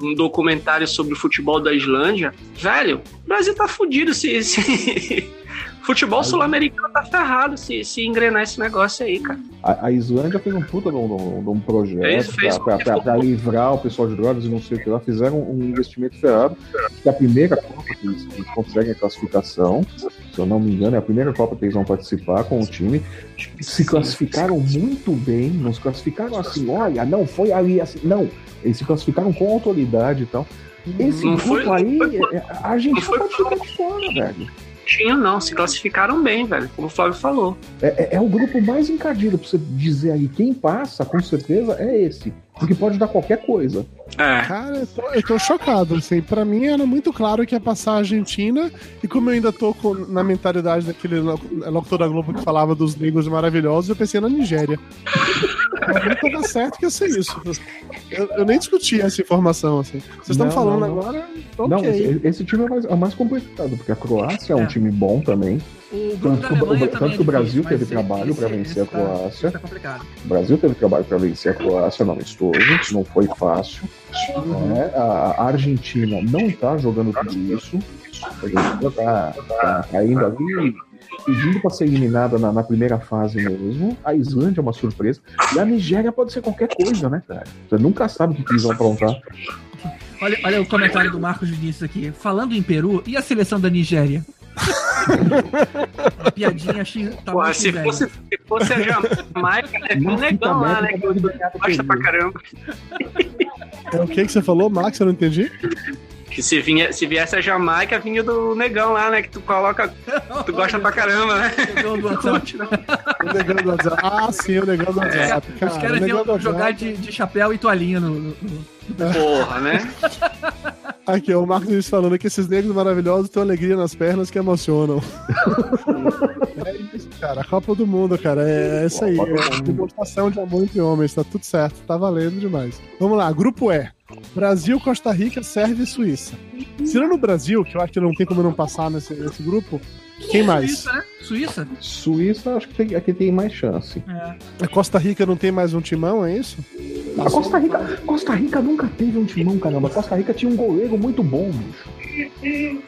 um documentário sobre o futebol da Islândia. Velho, o Brasil tá fudido se. se... Futebol sul-americano tá ferrado se, se engrenar esse negócio aí, cara. A, a Islândia fez um puta de um, de um- projeto Fez, fez. pra, pra- pra- pra livrar o pessoal de drogas e não sei o que lá. Fizeram um investimento ferrado. Que é a primeira Copa que eles, eles conseguem a classificação, se eu não me engano, é a primeira Copa que eles vão participar com o time. Se classificaram muito bem, não se classificaram assim, olha, não foi ali assim. Não, eles se classificaram com autoridade e tal. Esse Não grupo foi- aí, foi- é- a Argentina não foi- de fora, velho. Tinha não, se classificaram bem, velho, como o Flávio falou. É, é- é o grupo mais encardido pra você dizer aí quem passa, com certeza, é esse. Porque pode dar qualquer coisa. É. Cara, eu tô, eu tô chocado, assim. Pra mim era muito claro que ia passar a Argentina, e como eu ainda tô com- na mentalidade daquele lo- locutor da Globo que falava dos negros maravilhosos, eu pensei na Nigéria. Pra tava certo que ia ser isso. Eu, eu nem discuti essa informação, assim. Vocês estão falando não, não. agora, ok. Não, esse, esse time é mais, é mais complicado, porque a Croácia é um É. time bom também. O grupo Tanto da que o- tanto também que o é Brasil difícil, teve trabalho pra vencer a tá- Croácia. Tá. O Brasil teve trabalho para vencer a Croácia no amistoso, não foi fácil. né? A, Argentina não tá jogando tudo isso. A Argentina tá, tá caindo ali, pedindo para ser eliminada na, na primeira fase mesmo. A Islândia é uma surpresa. E a Nigéria pode ser qualquer coisa, né, cara? Você nunca sabe o que que eles vão aprontar. Olha, olha o comentário do Marcos Vinícius aqui. Falando em Peru, e a seleção da Nigéria? Uma piadinha achei. Tá Pô, muito se, velha. fosse, se fosse a Jamaica, é um negão lá, né? Que gosta pra caramba. É o que que você falou, Max? Eu não entendi. Que se, vinha, se viesse a Jamaica, vinha do negão lá, né? Que tu coloca. Tu gosta pra caramba, né? Negão do WhatsApp. O negão do WhatsApp. Ah, sim, o negão do WhatsApp. Os Cara, o caras iam jogar de, de chapéu e toalhinha no- no- Porra, né? Aqui, ó, o Marcos Vinícius falando que esses negros maravilhosos têm alegria nas pernas que emocionam. é isso, cara. A Copa do Mundo, cara. É, é isso aí. É demonstração de amor entre homens. Tá tudo certo. Tá valendo demais. Vamos lá. Grupo E. Brasil, Costa Rica, Sérvia e Suíça. Tirando o Brasil, que eu acho que não tem como não passar nesse, nesse grupo, quem mais? Suíça, né? Suíça? Suíça, acho que tem, aqui tem mais chance. É. A Costa Rica não tem mais um timão, é isso? A Costa Rica, Costa Rica nunca teve um timão, caramba. Costa Rica tinha um goleiro muito bom, bicho.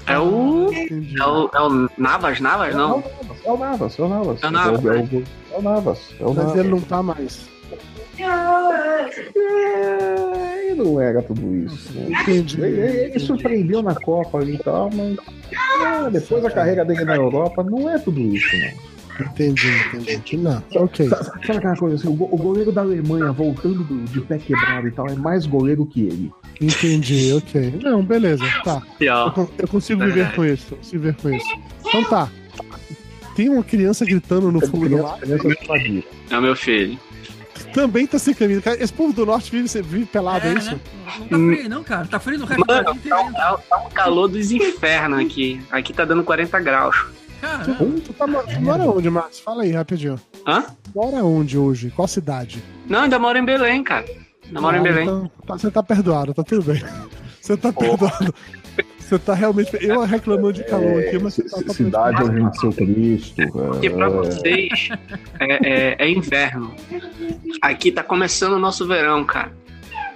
É o. É o, é o Navas, Navas, não? É o Navas, é o Navas. É o Navas. É o, é o, é o Navas. É o Mas Navas. ele não tá mais. É, ele não era tudo isso. né? Entendi. Ele, ele- surpreendeu na Copa e tal, mas é, depois a carreira dele na Europa não é tudo isso, não. Entendi, entendi. Não, ok. Sa- Sabe aquela coisa assim, o, go- o goleiro da Alemanha voltando do- de pé quebrado e tal é mais goleiro que ele. Entendi, ok. Não, beleza, tá. Eu, eu consigo viver com isso, eu consigo viver com isso. Então tá. Tem uma criança gritando no fundo do mar. É o meu filho. Também tá sem camisa. Cara, Esse povo do norte vive, vive pelado, é, isso? né? Não tá frio, não, cara. Tá frio no resto do Mano, Brasil tá, tá, tá um calor dos infernos aqui. Aqui tá dando 40 graus. Cara, Tu tá, mo- tu mora onde, Márcio? Fala aí, rapidinho. Hã? Mora onde hoje? Qual cidade? Não, ainda moro em Belém, cara. Ainda moro em Ah, Belém. então, tá- você tá perdoado, tá tudo bem. Você tá perdoado. Você tá realmente. Eu reclamando de calor aqui, mas tá, cidade onde nasceu Cristo. Porque pra é, vocês é, é- é inverno. Aqui tá começando o nosso verão, cara.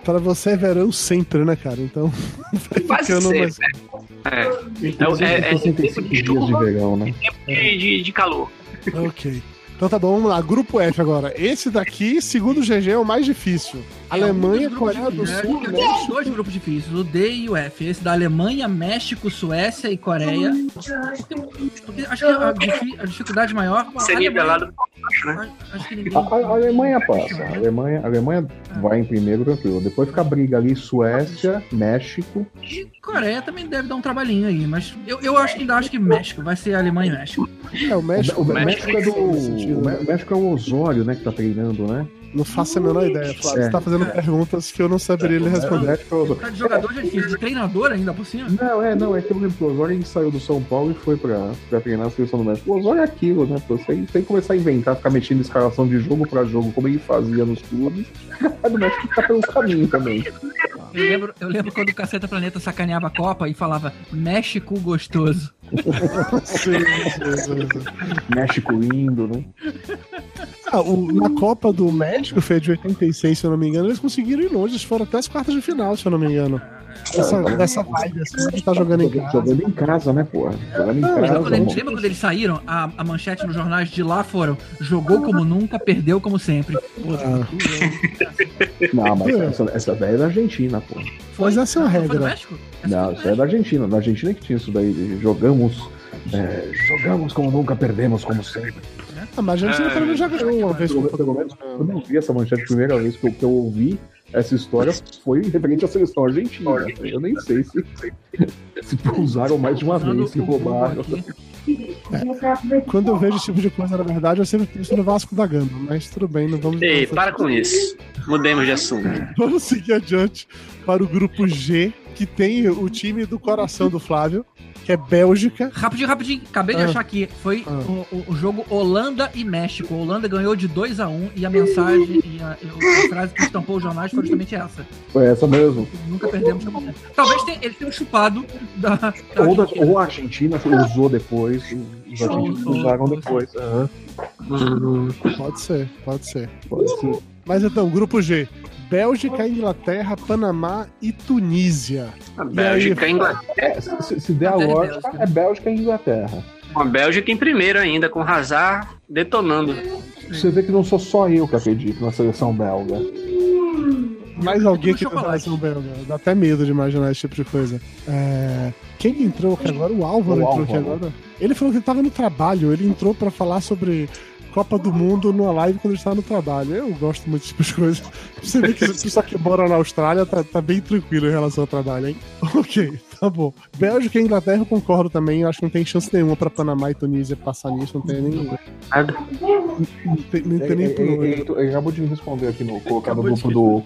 Pra você é verão sempre, né, cara? Então. Quase sempre. mais. É, inclusive, é- é 65 tempo de dias de verão, né? de, de, de calor. Ok. Então tá bom, vamos lá. Grupo F agora. Esse daqui, segundo o GG, é o mais difícil. Alemanha, um dos grupos Coreia do Sul, né? México. Tem dois grupos difíceis, o D e o F. Esse da Alemanha, México, Suécia e Coreia. Porque acho que a, difi- a dificuldade maior. a Ser Alemanha- nivelado por baixo, né? ninguém. A, a- Alemanha passa. A Alemanha, a Alemanha vai em primeiro tranquilo. Depois fica a briga ali Suécia, México. E Coreia também deve dar um trabalhinho aí, mas eu, eu acho que ainda acho que México vai ser Alemanha e México. É, o México. o, o México México é do. O né? Mé- México é o Osório, né? Que tá treinando, né? Não faço a menor ideia, Flávio. É. Você tá fazendo perguntas que eu não saberia lhe responder. México é o Osório. Tá de jogador já é difícil, de treinador ainda por cima. Não, é, não, é que eu lembro que o Osório saiu do São Paulo e foi pra, pra treinar a seleção do México. O Osório é aquilo, né? Pô, Você tem que começar a inventar, ficar mexendo em escalação de jogo pra jogo, como ele fazia nos clubes. Do México tá pelo caminho também. Eu lembro, eu lembro quando o Caceta Planeta sacaneava a Copa e falava México gostoso. Sim, sim, sim, sim. México lindo, né? Ah, o- na Copa do México, foi de 86, se eu não me engano, eles conseguiram ir longe. Eles foram até as quartas de final, se eu não me engano. Essa, dessa vibe, assim, de tá jogando em casa. Jogando em casa, né, pô? Jogando em Não, Lembra casa. quando, eles, né? lembra quando eles saíram? A, a manchete nos jornais de lá foram: jogou como nunca, perdeu como sempre. Ah, Não, mas essa, essa daí é da Argentina, pô. Mas essa é Foi do regra. Não, foi isso é da Argentina. Na Argentina que tinha isso daí. Jogamos. é, jogamos como nunca, perdemos como sempre. Ah, mas a gente É. pelo menos já ganhou uma vez. Pelo, menos, eu vi essa manchete a primeira vez que eu, que eu ouvi essa história, foi referente à seleção argentina. Eu nem sei se, se usaram mais de uma vez, se roubaram. aqui. Quando eu vejo esse tipo de coisa, na verdade, eu sempre penso no Vasco da Gama. Mas tudo bem, não vamos. Ei, para com isso. Mudemos de assunto. Vamos seguir adiante para o grupo G, que tem o time do coração do Flávio, que é Bélgica. Rapidinho, rapidinho. Acabei de Ah. achar aqui. Foi Ah. o, o- jogo Holanda e México. A Holanda ganhou de 2 a 1 e a mensagem e a, e a frase que estampou os jornais foi justamente essa. Foi essa mesmo. Nunca perdemos. Talvez tenha, eles tenham chupado da. da Ou, da- ou a Argentina usou depois, os argentinos Usou, usaram depois. Aham. Pode ser, pode ser. Pode ser. Mas então, grupo G. Bélgica, Inglaterra, Panamá e Tunísia. A Bélgica e Inglaterra. É, se, se- der a Inglaterra lógica, é Bélgica e Inglaterra. A Bélgica em primeiro ainda, com Hazard detonando. Você vê que não sou só eu que acredito na seleção belga. Mais alguém que chocolate. relação belga. Dá até medo de imaginar esse tipo de coisa. É, Quem que entrou aqui agora? O Álvaro O entrou aqui Álvaro. agora. Ele falou que ele tava no trabalho. Ele entrou pra falar sobre Copa do Mundo numa live quando ele estava no trabalho. Eu gosto muito desse tipo de coisa. Você vê que o pessoal que mora na Austrália tá, tá bem tranquilo em relação ao trabalho, hein? Ok, tá bom. Bélgica e Inglaterra eu concordo também. Eu acho que não tem chance nenhuma pra Panamá e Tunísia passar nisso. Não tem nem, Nada. não tem, não tem nem por Ele, onde. ele- ele acabou de me responder aqui no colocar no grupo do,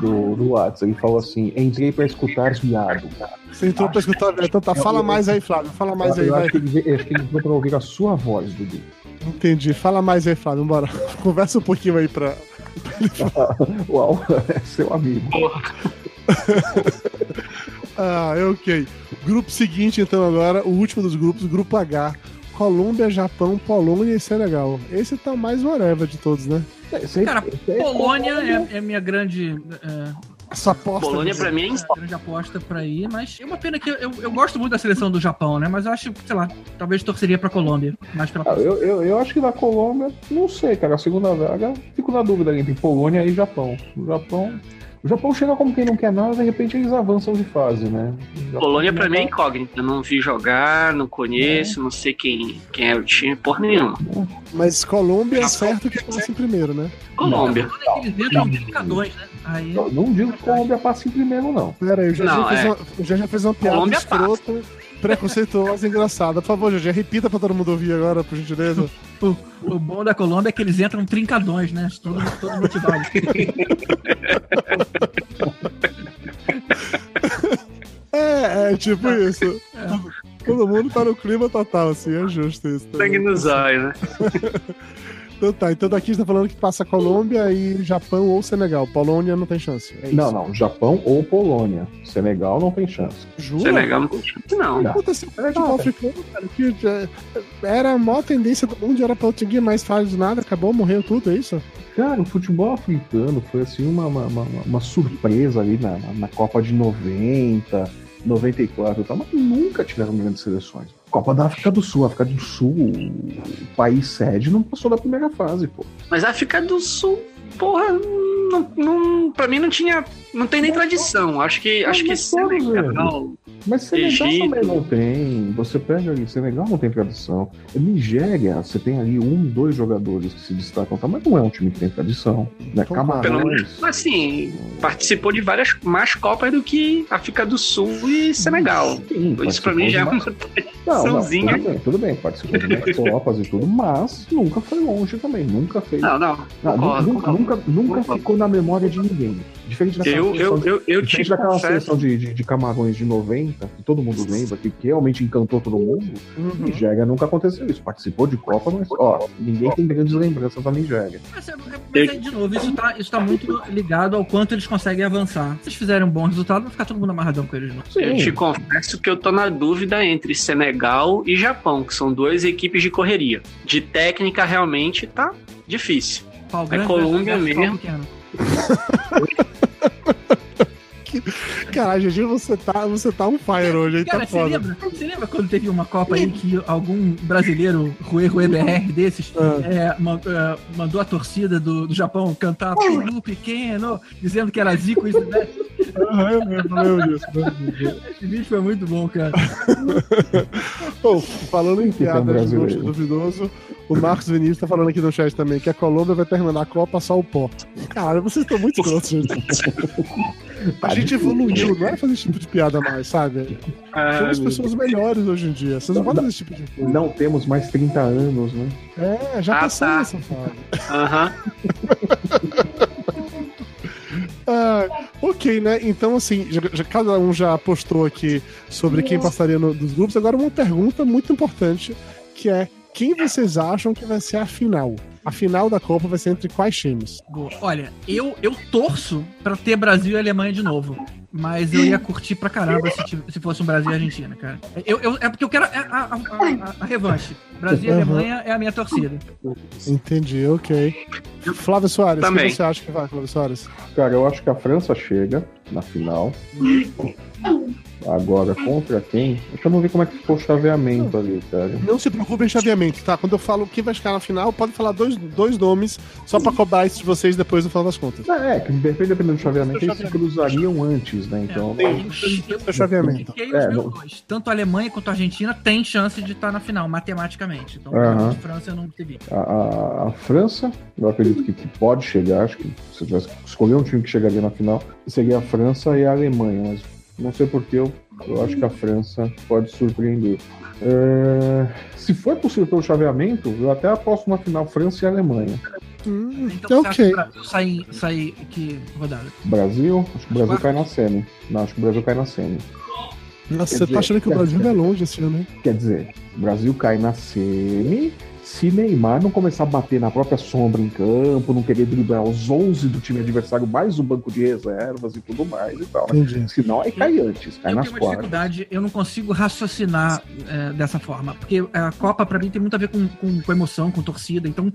do, do WhatsApp. Ele falou assim: entrei pra escutar viado. Você entrou pra escutar, então tá, fala mais aí, Flávio. Fala mais aí, eu vai. acho que, ele, eu acho que ele entrou pra ouvir a sua voz, Dudu. Entendi. Fala mais aí, Flávio. Bora. Conversa um pouquinho aí pra. Uau, é seu amigo. Ah, é ok. Grupo seguinte, então, agora, o último dos grupos, grupo H. Colômbia, Japão, Polônia e Senegal. Esse tá o mais whatever de todos, né? Aí- Cara, aí é Polônia é, é minha grande. é, Essa aposta. Polônia, pra mim, é uma grande aposta pra ir, mas é uma pena que eu, eu, gosto muito da seleção do Japão, né? Mas eu acho, sei lá, talvez torceria pra Colômbia. Mais pela Ah, eu, eu, eu acho que na Colômbia, não sei, cara. A segunda vaga, fico na dúvida entre Polônia e Japão. O Japão. O Japão chega como quem não quer nada, de repente eles avançam de fase, né? Polônia pra mim é não incógnita. Eu não vi jogar, não conheço, não sei quem, quem é o time, porra nenhuma. Mas Colômbia é certo que passa em primeiro, né? Colômbia. Dois, né? Não, não digo que Colômbia passa em primeiro, não. Pera aí, o GG, Não, fez, é. uma, o GG fez uma piada Colômbia escrota, preconceituosa e engraçada. Por favor, GG, repita pra todo mundo ouvir agora, por gentileza. O, o bom da Colômbia é que eles entram trincadões, né? Todo, todo motivado. É, é tipo isso. Todo mundo tá no clima total, assim, é justo isso. Sangue nos olhos, né? Então tá, então daqui está falando que passa Colômbia e Japão ou Senegal. Polônia não tem chance. É isso. Não, não. Japão ou Polônia. Senegal não tem chance. Jura? Senegal não tem chance, não. Não. Aconteceu com o futebol africano, cara, que já- era a maior tendência do mundo, era pra o ninguém mais faz nada, acabou, morreu tudo, é isso? Cara, o futebol africano foi assim uma, uma, uma, uma surpresa ali na, na, na Copa de 90, 94 e tal, mas nunca tiveram grandes seleções. Copa da África do Sul, África do Sul, o país sede não passou da primeira fase, pô. Mas a África do Sul, porra, não, não, pra mim não tinha. Não tem nem tradição. Acho que, acho que mas todos, Senegal. Mas Senegal Egito. também não tem. Você pega ali, Senegal não tem tradição. Nigéria, você tem ali um, dois jogadores que se destacam, tá? mas não é um time que tem tradição. Né? Pelo Camarões. Assim, participou de várias mais Copas do que África do Sul e Senegal. Sim, Isso pra mim já é uma Não, não, tudo bem, tudo bem, participou de Copas e tudo, mas nunca foi longe também, nunca fez. Não, não. Ah, concordo, nunca, concordo. nunca, nunca Concordo. ficou na memória de ninguém. Diferente daquela Eu, seleção eu, de- eu, eu te Diferente daquela confesso. seleção de, de, de Camarões de 90, que todo mundo lembra, que, que realmente encantou todo mundo, Uhum. Nigéria nunca aconteceu isso. Participou de Copa, mas, ó, ninguém tem grandes lembranças da Nigéria. Mas, mas aí, de novo, isso tá, isso tá muito ligado ao quanto eles conseguem avançar. Se eles fizerem um bom resultado, vai ficar todo mundo amarradão com eles, não. Eu te confesso que eu tô na dúvida entre Senegal e Japão, que são duas equipes de correria. De técnica, realmente, tá difícil. Pau É Colômbia pau mesmo. pequeno. Caralho, GG, você tá, você tá um fire hoje, aí Cara, tá você foda. lembra, você lembra quando teve uma Copa aí que algum brasileiro, Rue Rue BR desses, Ah. é, é, mandou a torcida do, do Japão cantar Pulu Pequeno, dizendo que era Zico isso, né? Aham, eu lembro, disso. Esse vídeo foi muito bom, cara. Bom, falando em piada de brasileiro. gosto duvidoso, o Marcos Vinícius tá falando aqui no chat também que a Colômbia vai terminar a Copa só o pó. Cara, vocês estão muito grossos, gente. A gente evoluiu, não é fazer esse tipo de piada mais, sabe? Somos pessoas melhores hoje em dia. Vocês não podem fazer esse tipo de coisa. Não temos mais 30 anos, né? É, já Ah, passamos tá. essa fase. Aham. Ah, ok, né? Então, assim, já, já- cada um já postou aqui sobre quem passaria no- dos grupos. Agora, uma pergunta muito importante, que é quem vocês acham que vai ser a final? A final da Copa vai ser entre quais times? Boa. Olha, eu, eu torço pra ter Brasil e Alemanha de novo. Mas eu ia curtir pra caramba se, se fosse um Brasil e Argentina, cara. Eu, eu- é porque eu quero a, a- a- a- revanche. Brasil e Uhum. Alemanha é a minha torcida. Entendi, ok. Flávio Soares, Também. quem você acha que vai, Flávio Soares? Cara, eu acho que a França chega na final. Agora, contra quem? Deixa eu ver como é que ficou o chaveamento ali, cara. Não se preocupe em chaveamento, tá? Quando eu falo quem vai ficar na final, pode falar dois, dois nomes, só pra cobrar isso de vocês depois no final das contas. É, que depende dependendo do chaveamento, eles se cruzariam antes, né? Então. Tem o chaveamento. É, não- dois, tanto a Alemanha quanto a Argentina, têm chance de estar na final, matematicamente. Então, Aham. a França eu não teve. A, a- a França, eu acredito que, que pode chegar, acho que se eu tivesse que escolher um time que chegaria na final, seria a França e a Alemanha, mas não sei porquê, eu, eu acho que a França pode surpreender. É, se for possível pelo chaveamento, eu até aposto na final França e Alemanha. Hum, Então, você acha que o Brasil sai, sai que rodada? Brasil, acho que o Brasil cai na semi. Não, acho que o Brasil cai na semi. Nossa, Quer você dizer, tá achando que o Brasil vai longe esse ano, hein? Quer dizer, o Brasil cai na semi. Se Neymar não começar a bater na própria sombra em campo, não querer driblar os 11 do time adversário, mais o banco de reservas e tudo mais e tal. Né? Senão aí cai antes, cai eu nas tenho uma quartas. dificuldade, eu não consigo raciocinar é, dessa forma. Porque a Copa, pra mim, tem muito a ver com, com, com emoção, com torcida. Então,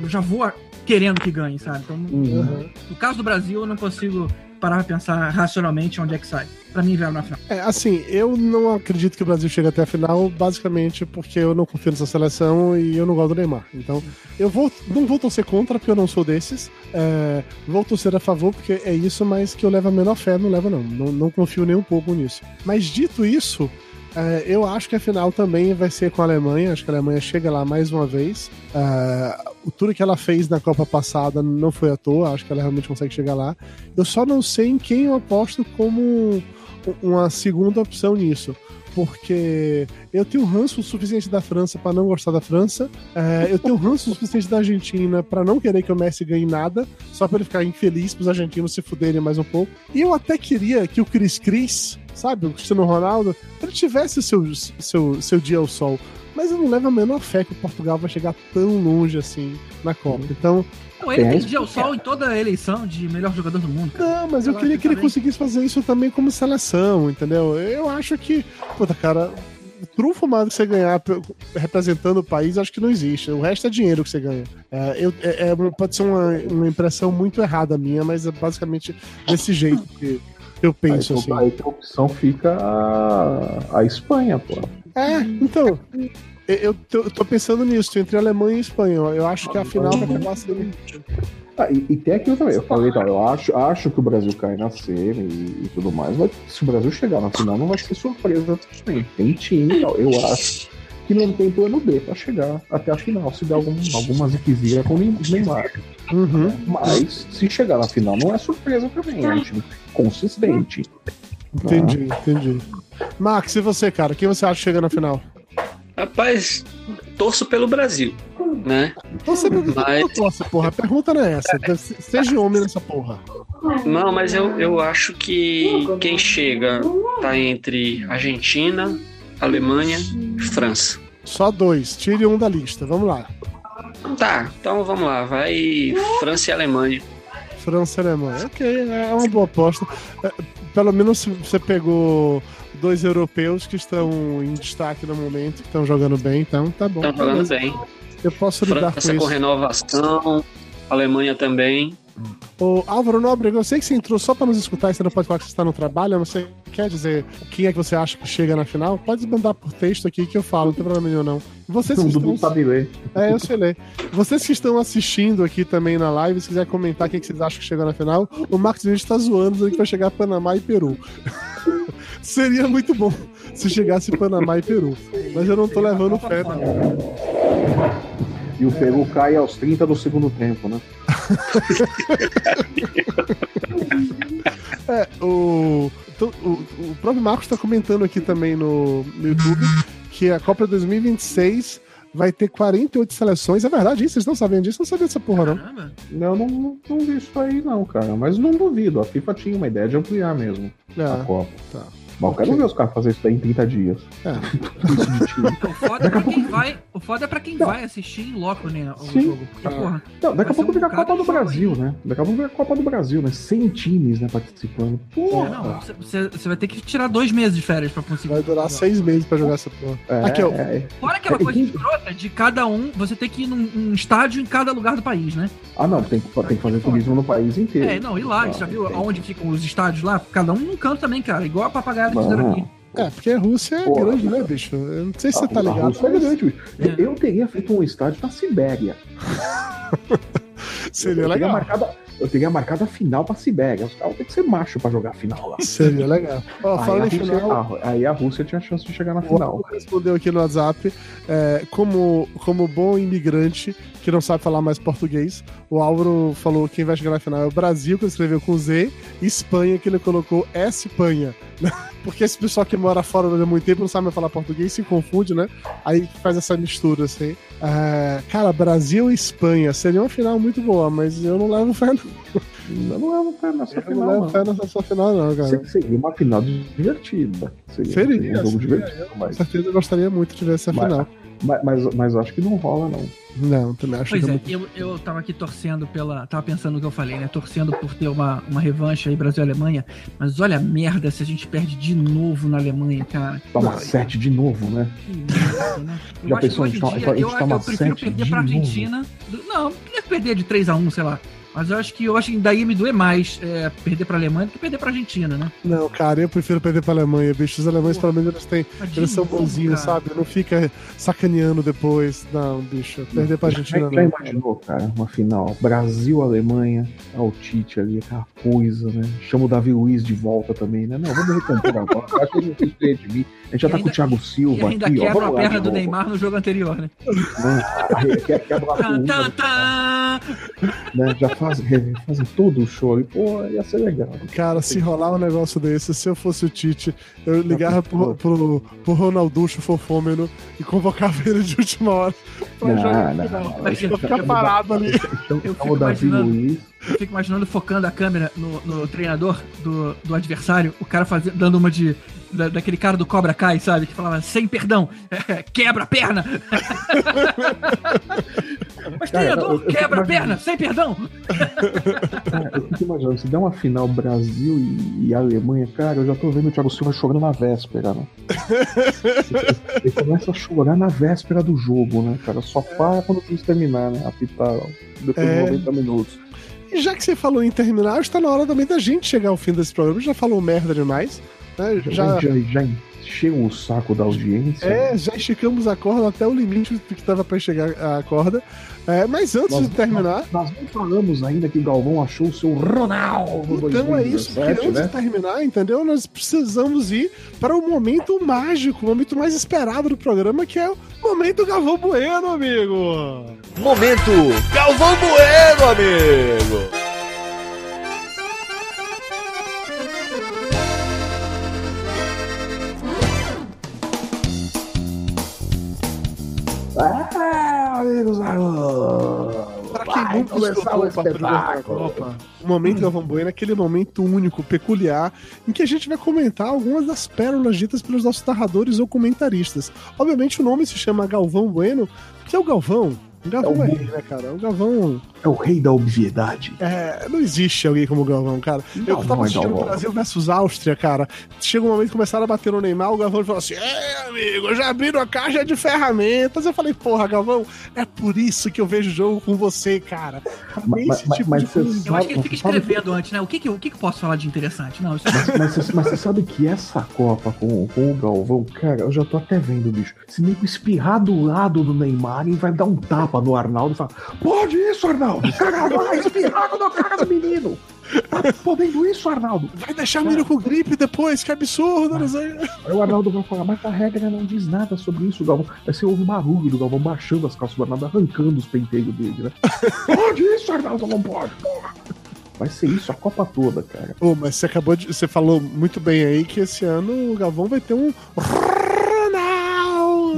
eu já vou querendo que ganhe, sabe? Então, Uhum. no caso do Brasil, eu não consigo parar pra pensar racionalmente onde é que sai. Pra mim, vai na final. É, assim, eu não acredito que o Brasil chegue até a final, basicamente porque eu não confio nessa seleção e eu não gosto do Neymar. Então, eu vou, não vou torcer contra, porque eu não sou desses. É, vou torcer a favor, porque é isso, mas que eu levo a menor fé, não levo não. Não, não confio nem um pouco nisso. Mas dito isso, é, eu acho que a final também vai ser com a Alemanha. Acho que a Alemanha chega lá mais uma vez. É, tudo que ela fez na Copa passada não foi à toa. Acho que ela realmente consegue chegar lá. Eu só não sei em quem eu aposto como uma segunda opção nisso. Porque eu tenho ranço suficiente da França para não gostar da França. É, eu tenho ranço suficiente da Argentina para não querer que o Messi ganhe nada, só para ele ficar infeliz para os argentinos se fuderem mais um pouco. E eu até queria que o Cris Cris sabe, o Cristiano Ronaldo, ele tivesse seu, seu, seu dia ao sol. Mas eu não levo a menor fé que o Portugal vai chegar tão longe assim na Copa. Então. Não, ele tem dia ao sol em toda a eleição de melhor jogador do mundo. Cara. Não, mas eu, eu queria que, ele conseguisse fazer isso também como seleção, entendeu? Eu acho que, puta, cara, o trunfo mais que você ganhar representando o país, acho que não existe. O resto é dinheiro que você ganha. É, eu, é, é pode ser uma, uma impressão muito errada minha, mas é basicamente desse jeito que eu penso aí, assim. Aí a opção fica a, a Espanha, pô. É, então. Eu tô, eu tô pensando nisso, entre Alemanha e Espanha. Eu acho que a final vai acabar sendo. Ah, e, e, tem aquilo também, eu falei, então, eu acho, acho que o Brasil cai na semi e, e, tudo mais, mas se o Brasil chegar na final não vai ser surpresa também. Tem time, eu acho que não tem plano B pra chegar até a final, se der algum, alguma ziquezira com o Neymar. Uhum. Mas se chegar na final não é surpresa também, é um time consistente. Entendi, ah. entendi. Max, e você, cara? Quem você acha que chega na final? Rapaz, torço pelo Brasil, né? Você não mas... torce, porra. A pergunta não é essa. Seja homem nessa porra. Não, mas eu, eu acho que quem chega tá entre Argentina, Alemanha e França. Só dois. Tire um da lista. Vamos lá. Tá, então vamos lá. Vai França e Alemanha. França e Alemanha. Ok, é uma boa aposta. É, pelo menos você pegou dois europeus que estão em destaque no momento, que estão jogando bem, então tá bom. Estão jogando bem. Eu posso lidar França com isso. com renovação, Alemanha também. Ô, Álvaro Nobre, eu sei que você entrou só para nos escutar e você não pode falar que você está no trabalho, mas você quer dizer quem é que você acha que chega na final? Pode mandar por texto aqui que eu falo, não tem problema nenhum não. Vocês que estão... sabe ler. É, eu sei ler. Vocês que estão assistindo aqui também na live, se quiser comentar quem que vocês acham que chegou na final, o Marcos Vinicius está zoando dizendo que vai chegar Panamá e Peru. Seria muito bom se chegasse Panamá e Peru. Mas eu não tô levando fé, não. E o Peru cai aos 30 do segundo tempo, né? é, o, o, o próprio Marcos está comentando aqui também no, no YouTube que a Copa 2026 vai ter 48 seleções. É verdade isso? Vocês não sabem disso? Não sabia dessa porra, não. Não, não, não, não vi isso aí, não, cara. Mas não duvido. A FIFA tinha uma ideia de ampliar mesmo é, a Copa. Tá. Mas eu quero ver os caras fazer isso daí em 30 dias. É. o foda é pra quem vai, o foda é pra quem vai assistir em loco, né? O Sim. jogo. Porque, porra, não, daqui a pouco vira a Copa do Brasil, aí. né? Daqui a pouco vira a Copa do Brasil, né? 100 times, né, participando. Porra! É, não, você vai ter que tirar dois meses de férias pra conseguir. Vai durar seis meses pra jogar essa porra. É, Aqui, ó. É. Fora aquela é, coisa escrota de cada um, você tem que ir num, num, estádio em cada lugar do país, né? Ah, não, tem, tem que fazer turismo no país inteiro. É, não, e lá, ah, já viu aonde ficam os estádios lá? Cada um num canto também, cara. Igual a papagaia É, porque a Rússia é Porra, grande, né, bicho? Eu não sei se a, você tá ligado. A Rússia é grande, bicho. É. Eu teria feito um estádio na Sibéria. Seria eu legal. Marcado, eu teria marcado a final pra Sibéria. Os caras têm que ser macho pra jogar a final lá. Seria legal. Ó, aí, a Rússia, final... aí a Rússia tinha chance de chegar na final. respondeu aqui no WhatsApp, é, como, como bom imigrante que não sabe falar mais português, o Álvaro falou que quem vai chegar na final é o Brasil, que ele escreveu com Z, e Espanha, que ele colocou Espanha. Porque esse pessoal que mora fora há muito tempo não sabe falar português, se confunde, né? Aí faz essa mistura, assim. Uh, cara, Brasil e Espanha seria uma final muito boa, mas eu não levo fé, não. Eu não levo fé nessa eu final. não levo fé nessa final, não, cara. Seria uma final divertida. Seria, seria um jogo seria, divertido. Eu, mas... Com certeza eu gostaria muito de ver essa mas, final. Mas, mas, mas eu acho que não rola, não. Não, também acho pois que é, muito... eu, eu tava aqui torcendo pela. Tava pensando no que eu falei, né? Torcendo por ter uma, uma revanche aí Brasil e Alemanha. Mas olha a merda se a gente perde de novo na Alemanha, cara. Toma não, 7 de novo, né? Merda, né? Eu Já pensou, a gente, dia, a gente eu, eu prefiro perder pra Argentina. Do, não, não queria perder de 3x1, sei lá. Mas eu acho que eu acho que daí me doer mais é, perder pra Alemanha do que perder pra Argentina, né? Não, cara, eu prefiro perder pra Alemanha, bicho. Os alemães, pelo menos, eles têm. Eles são bonzinhos, sabe? Não fica sacaneando depois. Não, bicho. Perder pra Argentina, já, já imaginou, cara, uma final? Brasil-Alemanha, o Tite ali, aquela coisa, né? Chama o Davi Luiz de volta também, né? Não, vamos recompor agora. Acho que ele não fez de mim. A gente já tá ainda, com o Thiago Silva e ainda aqui, quebra ó. Vamos a perna do Neymar no jogo anterior, né? Quer quebrar tudo. Tá, tá. Né? Já fazem faz todo o show ali. Pô, ia ser legal. Cara, se rolar um negócio desse, se eu fosse o Tite, eu ligava pro, pro, pro Ronalducho fofômeno e convocava ele de última hora pra não, jogar. Não, não, não. Ficar parado ali. Eu fico imaginando... Eu fico imaginando focando a câmera no, no treinador do, do adversário, o cara fazendo, dando uma de da, daquele cara do Cobra Kai, sabe? Que falava sem perdão, quebra a perna. Mas treinador, quebra a perna, sem perdão. Cara, eu fico imaginando, se der uma final Brasil e, e, Alemanha, cara, eu já tô vendo o Thiago Silva chorando na véspera, né? Ele, ele começa a chorar na véspera do jogo, né, cara? Só para quando o juiz terminar, né? Apitar depois é... de 90 minutos. E já que você falou em terminar, está na hora também da gente chegar ao fim desse programa. Já falou merda demais. Né? Já, já, já encheu o saco da audiência. É, já esticamos a corda até o limite que estava para chegar a corda. É, mas antes nós, de terminar. Nós, nós, não falamos ainda que o Galvão achou o seu Ronaldo. Então 2017, é isso, porque antes né? de terminar, entendeu? Nós precisamos ir para o momento mágico, o momento mais esperado do programa, que é o momento Galvão Bueno, amigo. Momento Galvão Bueno, amigo. Ah, amigos, Para quem nunca escutou o espetáculo. Copa, o momento Galvão Bueno é aquele momento único, peculiar, em que a gente vai comentar algumas das pérolas ditas pelos nossos narradores ou comentaristas. Obviamente o nome se chama Galvão Bueno, que é o Galvão, o Galvão é, é rei, né, cara? O Galvão. É o rei da obviedade. É, não existe alguém como o Galvão, cara. Eu tava é assistindo o Brasil versus Áustria, cara. Chega um momento que começaram a bater no Neymar, o Galvão falou assim: É, amigo, já abriram a caixa de ferramentas. Eu falei, porra, Galvão, é por isso que eu vejo o jogo com você, cara. Mas, mas, tipo mas você sabe, eu acho que ele fica escrevendo antes, né? O que que, o que que posso falar de interessante? Não, isso... É mas, mas, você, mas você sabe que essa Copa com, com o Galvão, cara, eu já tô até vendo, bicho. Se nego espirrar do lado do Neymar e vai dar um tapa no Arnaldo e falar: Pode isso, Arnaldo! Caga mais, espirrar quando caga do menino! Tá podendo isso, Arnaldo? Vai deixar o menino com gripe depois, que absurdo, mas, Aí o Arnaldo vai falar, mas a regra não diz nada sobre isso, Galvão. Aí você ouve o barulho do Galvão baixando as calças do Arnaldo, arrancando os penteiros dele, né? pode isso, Arnaldo, não pode, porra! Vai ser isso a Copa toda, cara. Ô, oh, mas você acabou de. Você falou muito bem aí que esse ano o Galvão vai ter um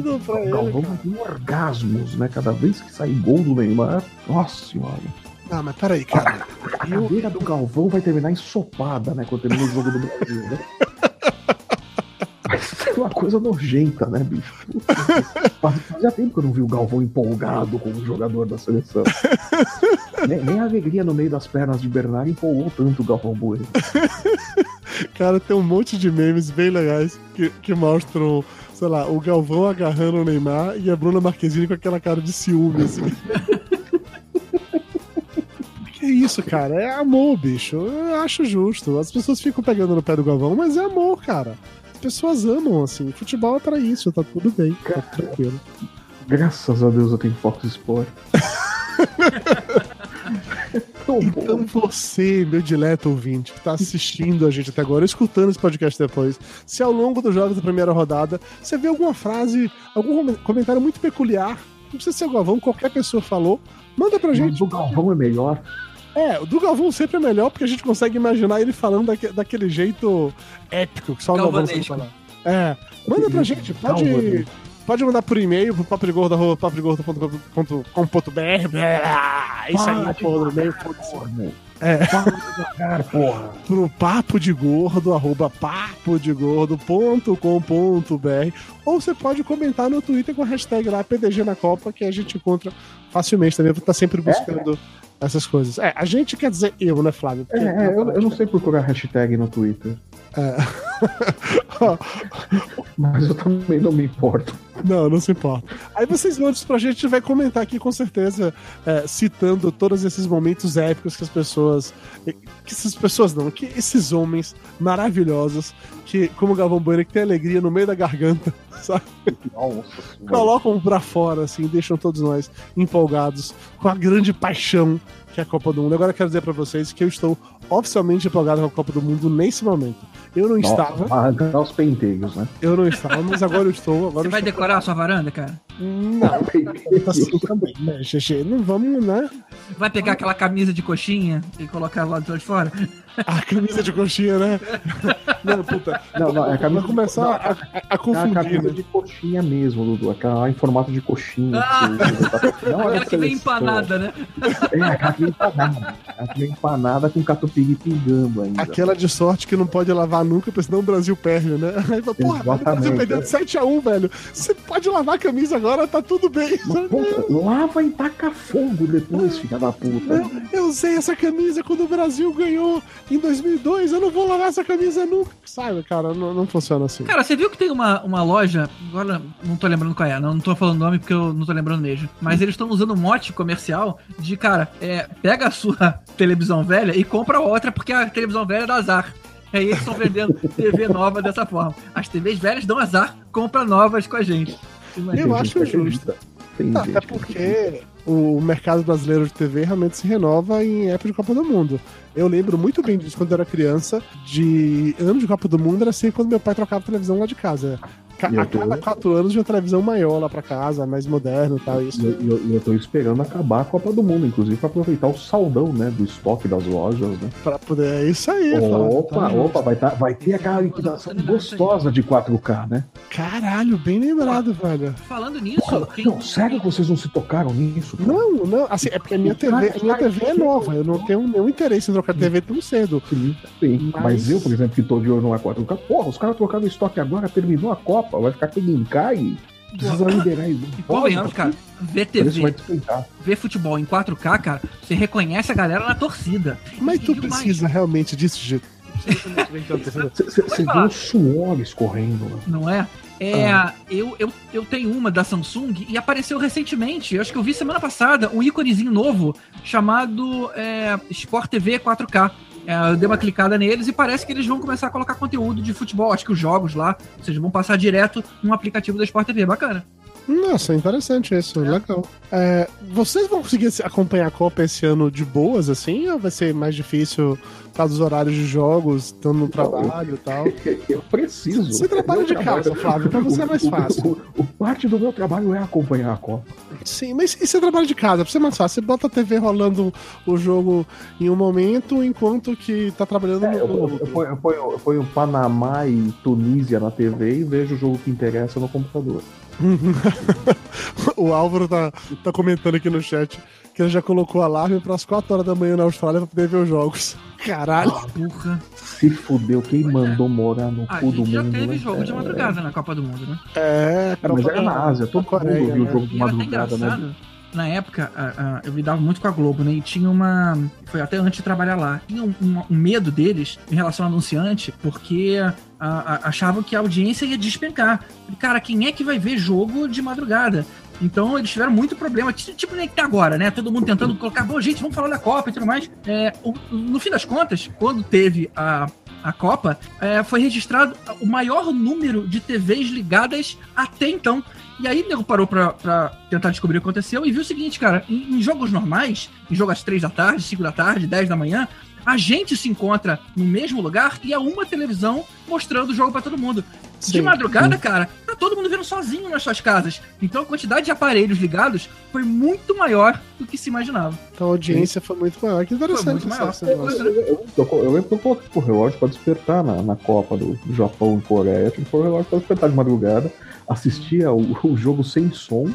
Ronaldo pra ele. Galvão vai ter orgasmos, né? Cada vez que sair gol do Neymar. Nossa senhora. Ah, mas peraí, cara. A cadeira do Galvão vai terminar ensopada, né? Quando termina o jogo do Brasil, né? Ser uma coisa nojenta, né, bicho? Fazia tempo que eu não vi o Galvão empolgado com o jogador da seleção. nem, nem, a alegria no meio das pernas de Bernard empolgou tanto o Galvão Bueno. Cara, tem um monte de memes bem legais que, que mostram, sei lá, o Galvão agarrando o Neymar e a Bruna Marquezine com aquela cara de ciúme, assim. Que isso, cara? É amor, bicho. Eu acho justo. As pessoas ficam pegando no pé do Galvão, mas é amor, cara. As pessoas amam, assim. Futebol é pra isso, tá tudo bem. Tá tranquilo. Graças a Deus eu tenho Fox Sport. então você, meu dileto ouvinte, que tá assistindo a gente até agora, escutando esse podcast depois, se ao longo dos jogos da primeira rodada você vê alguma frase, algum comentário muito peculiar, não precisa ser o Galvão, qualquer pessoa falou, manda pra gente. Mas o Galvão é melhor. É, o do Galvão sempre é melhor porque a gente consegue imaginar ele falando daque, daquele jeito épico que só o Galvão sabe falar. É, manda pra gente, pode, pode mandar por e-mail pro paprigordo.com.br. Isso aí, porra, do e-mail, É. Devagar, porra. Pro papo de gordo, arroba papodegordo.com.br ou você pode comentar no Twitter com a hashtag lá PDG na Copa, que a gente encontra facilmente também, tá sempre buscando. É? essas coisas. É, a gente quer dizer eu, né, Flávio? Porque é, é eu, eu, não sei procurar hashtag no Twitter. É. Mas eu também não me importo. Não, não se importa. Aí vocês mandam isso pra gente, a gente vai comentar aqui com certeza, é, citando todos esses momentos épicos que as pessoas. Que essas pessoas não, que esses homens maravilhosos, que, como o Galvão Bueno, que tem alegria no meio da garganta, sabe? Nossa, Colocam pra fora, assim, deixam todos nós empolgados com a grande paixão que é a Copa do Mundo. Agora eu quero dizer pra vocês que eu estou oficialmente empolgado com a Copa do Mundo nesse momento. Eu não estava, Arrancar os penteios, né? eu não estava, mas agora eu estou. Agora Você eu vai estou. decorar a sua varanda, cara? Não, tá assim também, né? Não vamos, né? Vai pegar aquela camisa de coxinha e colocar lá do lado de fora? A camisa de coxinha, né? Não, puta. Não, não, é a camisa Vai começar a, a- a É a confundir, camisa né? de coxinha mesmo, Dudu. Aquela em formato de coxinha. Ah! Não é Aquela que vem empanada, né? É, aquela que vem empanada. Aquela que vem empanada com catupiry pingando ainda. Aquela de sorte que não pode lavar nunca, porque senão o Brasil perde, né? Aí fala, porra, o Brasil perdeu é. de 7x1, velho. Você pode lavar a camisa agora, tá tudo bem. Mas, puta, lava e taca fogo depois, filha da puta. Não, eu usei essa camisa quando o Brasil ganhou em 2002. Eu não vou lavar essa camisa nunca. Sabe, cara, não, não funciona assim. Cara, você viu que tem uma, uma loja, agora não tô lembrando qual é, não, não tô falando o nome porque eu não tô lembrando mesmo, mas eles estão usando um mote comercial de, cara, é, pega a sua televisão velha e compra outra porque a televisão velha dá azar. Aí eles estão vendendo TV nova dessa forma. As TVs velhas dão azar, compra novas com a gente. Imagina. Eu acho justo. Tem Tá, gente até que porque o mercado brasileiro de TV realmente se renova em época de Copa do Mundo. Eu lembro muito bem disso quando eu era criança, de ano de Copa do Mundo era sempre quando meu pai trocava a televisão lá de casa. A tô- cada quatro anos de uma televisão maior lá pra casa, mais moderna e tal. Isso. E eu, eu, eu tô esperando acabar a Copa do Mundo, inclusive, pra aproveitar o saldão, né? Do estoque das lojas, né? Pra poder. É isso aí, Opa, tá? opa, vai, tá, vai ter aquela liquidação gostosa de 4K, né? Caralho, bem lembrado, velho. Falando nisso, quem- Não, sério que vocês não se tocaram nisso? cara? Não, não, assim, é porque a minha TV, a minha TV é nova. Eu não tenho nenhum interesse em trocar TV tão cedo. Sim, sim. Mas- Mas... eu, por exemplo, que tô de olho no A4K, porra, os caras trocaram o estoque agora, terminou a Copa, vai ficar em cai. Precisa liberar isso. E convenhamos, cara, ver TV, ver futebol em 4K, cara, você reconhece a galera na torcida. Mas tu o mais- precisa realmente disso, Gito? Você viu o suor escorrendo. né? não é? É, Ah. eu, eu, eu tenho uma da Samsung e apareceu recentemente, eu acho que eu vi semana passada, um íconezinho novo chamado é, Sport TV 4K. É, eu dei uma clicada neles e parece que eles vão começar a colocar conteúdo de futebol, acho que os jogos lá, ou seja, vão passar direto no aplicativo da Sport TV, bacana. Nossa, interessante isso, legal. É, vocês vão conseguir se- acompanhar a Copa esse ano de boas, assim? Ou vai ser mais difícil por causa dos horários de jogos, estando no trabalho e tal? Eu preciso. Você trabalha de Meu casa, trabalho- Flávio, pra você é mais o- o- fácil. O, o- parte do meu trabalho é acompanhar a Copa. Sim, mas e você trabalha de casa? Pra ser mais fácil, você bota a TV rolando o jogo em um momento, enquanto que tá trabalhando É, no eu, eu, ponho, eu, ponho, eu ponho Panamá e Tunísia na TV e vejo o jogo que interessa no computador. o Álvaro tá, tá comentando aqui no chat que ele já colocou alarme pras 4 horas da manhã na Austrália pra poder ver os jogos. Caralho. Porra. Se fudeu, quem mandou morar no A cu do gente já mundo. teve né? jogo de É, madrugada na Copa do Mundo, né? É, É, mas era na Ásia, todo Coreia, mundo viu né? o jogo de E madrugada, né? na época, a- a- eu lidava muito com a Globo, né? E tinha uma. Foi até antes de trabalhar lá. Tinha um, um- um medo deles em relação ao anunciante, porque a- a- achavam que a audiência ia despencar. Cara, quem é que vai ver jogo de madrugada? Então eles tiveram muito problema, ti- tipo nem que tá agora, né? Todo mundo tentando colocar, bom, gente, vamos falar da Copa e tudo mais. É, o- no fim das contas, quando teve a, a Copa, é, foi registrado o maior número de TVs ligadas até então. E aí o nego parou pra, pra tentar descobrir o que aconteceu e viu o seguinte, cara, em, em jogos normais, em jogos às três da tarde, cinco da tarde, 10 da manhã, a gente se encontra no mesmo lugar e há uma televisão mostrando o jogo pra todo mundo. de Sim, madrugada, cara, tá todo mundo vendo sozinho nas suas casas. Então a quantidade de aparelhos ligados foi muito maior do que se imaginava. Então a audiência foi muito maior. Que interessante muito maior. esse negócio. Eu, eu, eu, eu lembro que eu coloquei o relógio pra despertar na, na Copa do, do Japão e Coreia. Tinha que pôr o relógio pra despertar de madrugada. Assistia o, o jogo sem som.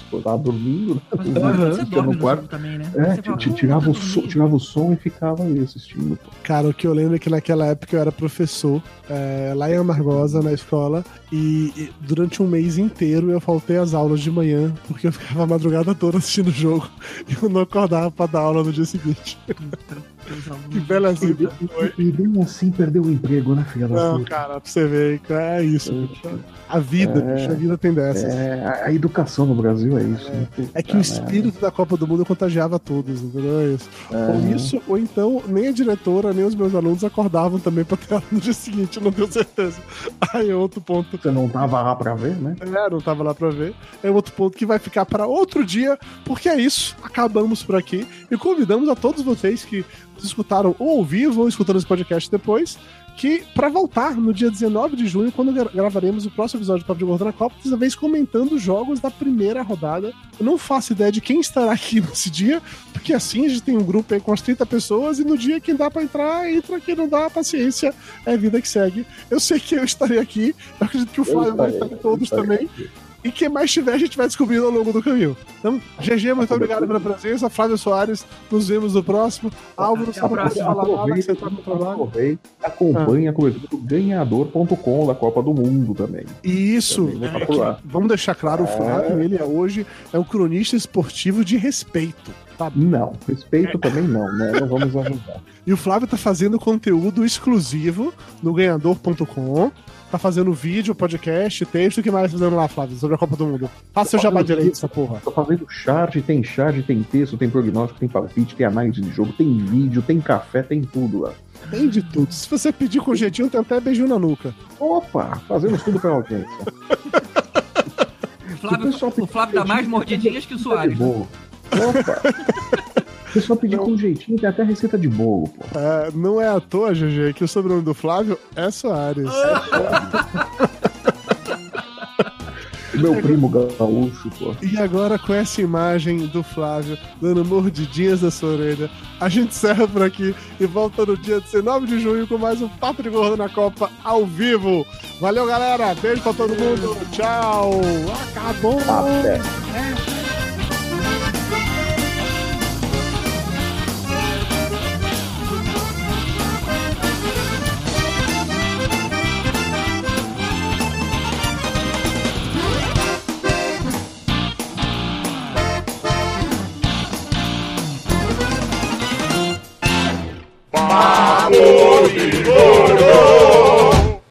Porque Eu tava dormindo, né? Mas agora você no quarto. também, né? É, Você fala, ti- "Pô, tirava, o som, dormindo." tirava o som e ficava aí assistindo. pô. Cara, o que eu lembro é que naquela época eu era professor é, lá em Amargosa, na escola, e, e durante um mês inteiro eu faltei às aulas de manhã, porque eu ficava a madrugada toda assistindo o jogo e eu não acordava pra dar aula no dia seguinte. Que bela vida. E bem assim perdeu o emprego, né, filha da Não, puta? cara, pra você ver, é isso. bicho. A vida, É. bicho, a vida tem dessas. É, a, educação no Brasil é isso. né? É que o espírito da Copa do Mundo contagiava todos, entendeu? É isso. É. Ou isso, ou então nem a diretora, nem os meus alunos acordavam também pra ter aula no dia seguinte, eu não tenho certeza. Aí é outro ponto. Você não tava lá pra ver, né? É, não tava lá pra ver. É outro ponto que vai ficar para outro dia, porque é isso. Acabamos por aqui e convidamos a todos vocês que escutaram ou ao vivo ou escutando esse podcast depois, que para voltar no dia 19 de junho, quando gra- gravaremos o próximo episódio do Papo de Gordo na Copa, dessa vez comentando os jogos da primeira rodada. Eu não faço ideia de quem estará aqui nesse dia, porque assim a gente tem um grupo aí com as 30 pessoas e no dia quem dá pra entrar, entra, quem não dá, paciência, é a vida que segue. Eu sei que eu estarei aqui, eu acredito que o Flávio vai estar em todos também. E quem mais tiver, a gente vai descobrindo ao longo do caminho. Então, GG, muito obrigado pela presença. Flávio Soares, nos vemos no próximo. Álvaro, só pra falar nada, você tá no trabalho. aproveita, acompanha a cobertura do ganhador.com da Copa do Mundo também. E isso, Também é que- vamos deixar claro, o Flávio, ele é hoje é um cronista esportivo de respeito. Tá? Não, respeito também não, né? Não vamos ajudar. E o Flávio tá fazendo conteúdo exclusivo no ganhador.com. Tá fazendo vídeo, podcast, texto. O que mais tá fazendo lá, Flávio, sobre a Copa do Mundo? Faça seu jabá direito, essa porra. Tô fazendo charge, tem charge, tem texto, tem prognóstico, tem palpite, tem análise de jogo, tem vídeo, tem café, tem tudo lá. Tem de tudo. Se você pedir com jeitinho, tem até beijinho na nuca. Opa, fazemos tudo pra audiência. O Flávio, O o Flávio dá mais mordidinhas que o Soares. né? Opa! Se só pedir com jeitinho, tem até receita de bolo, pô. É, não é à toa, GG, que o sobrenome do Flávio é Soares. Meu primo gaúcho, pô. E agora, com essa imagem do Flávio dando mordidinhas na sua orelha, a gente encerra por aqui e volta no dia 19 de junho com mais um Papo de Gordo na Copa ao vivo. Valeu, galera. Beijo pra todo mundo. Tchau. Acabou. Até. É. 와.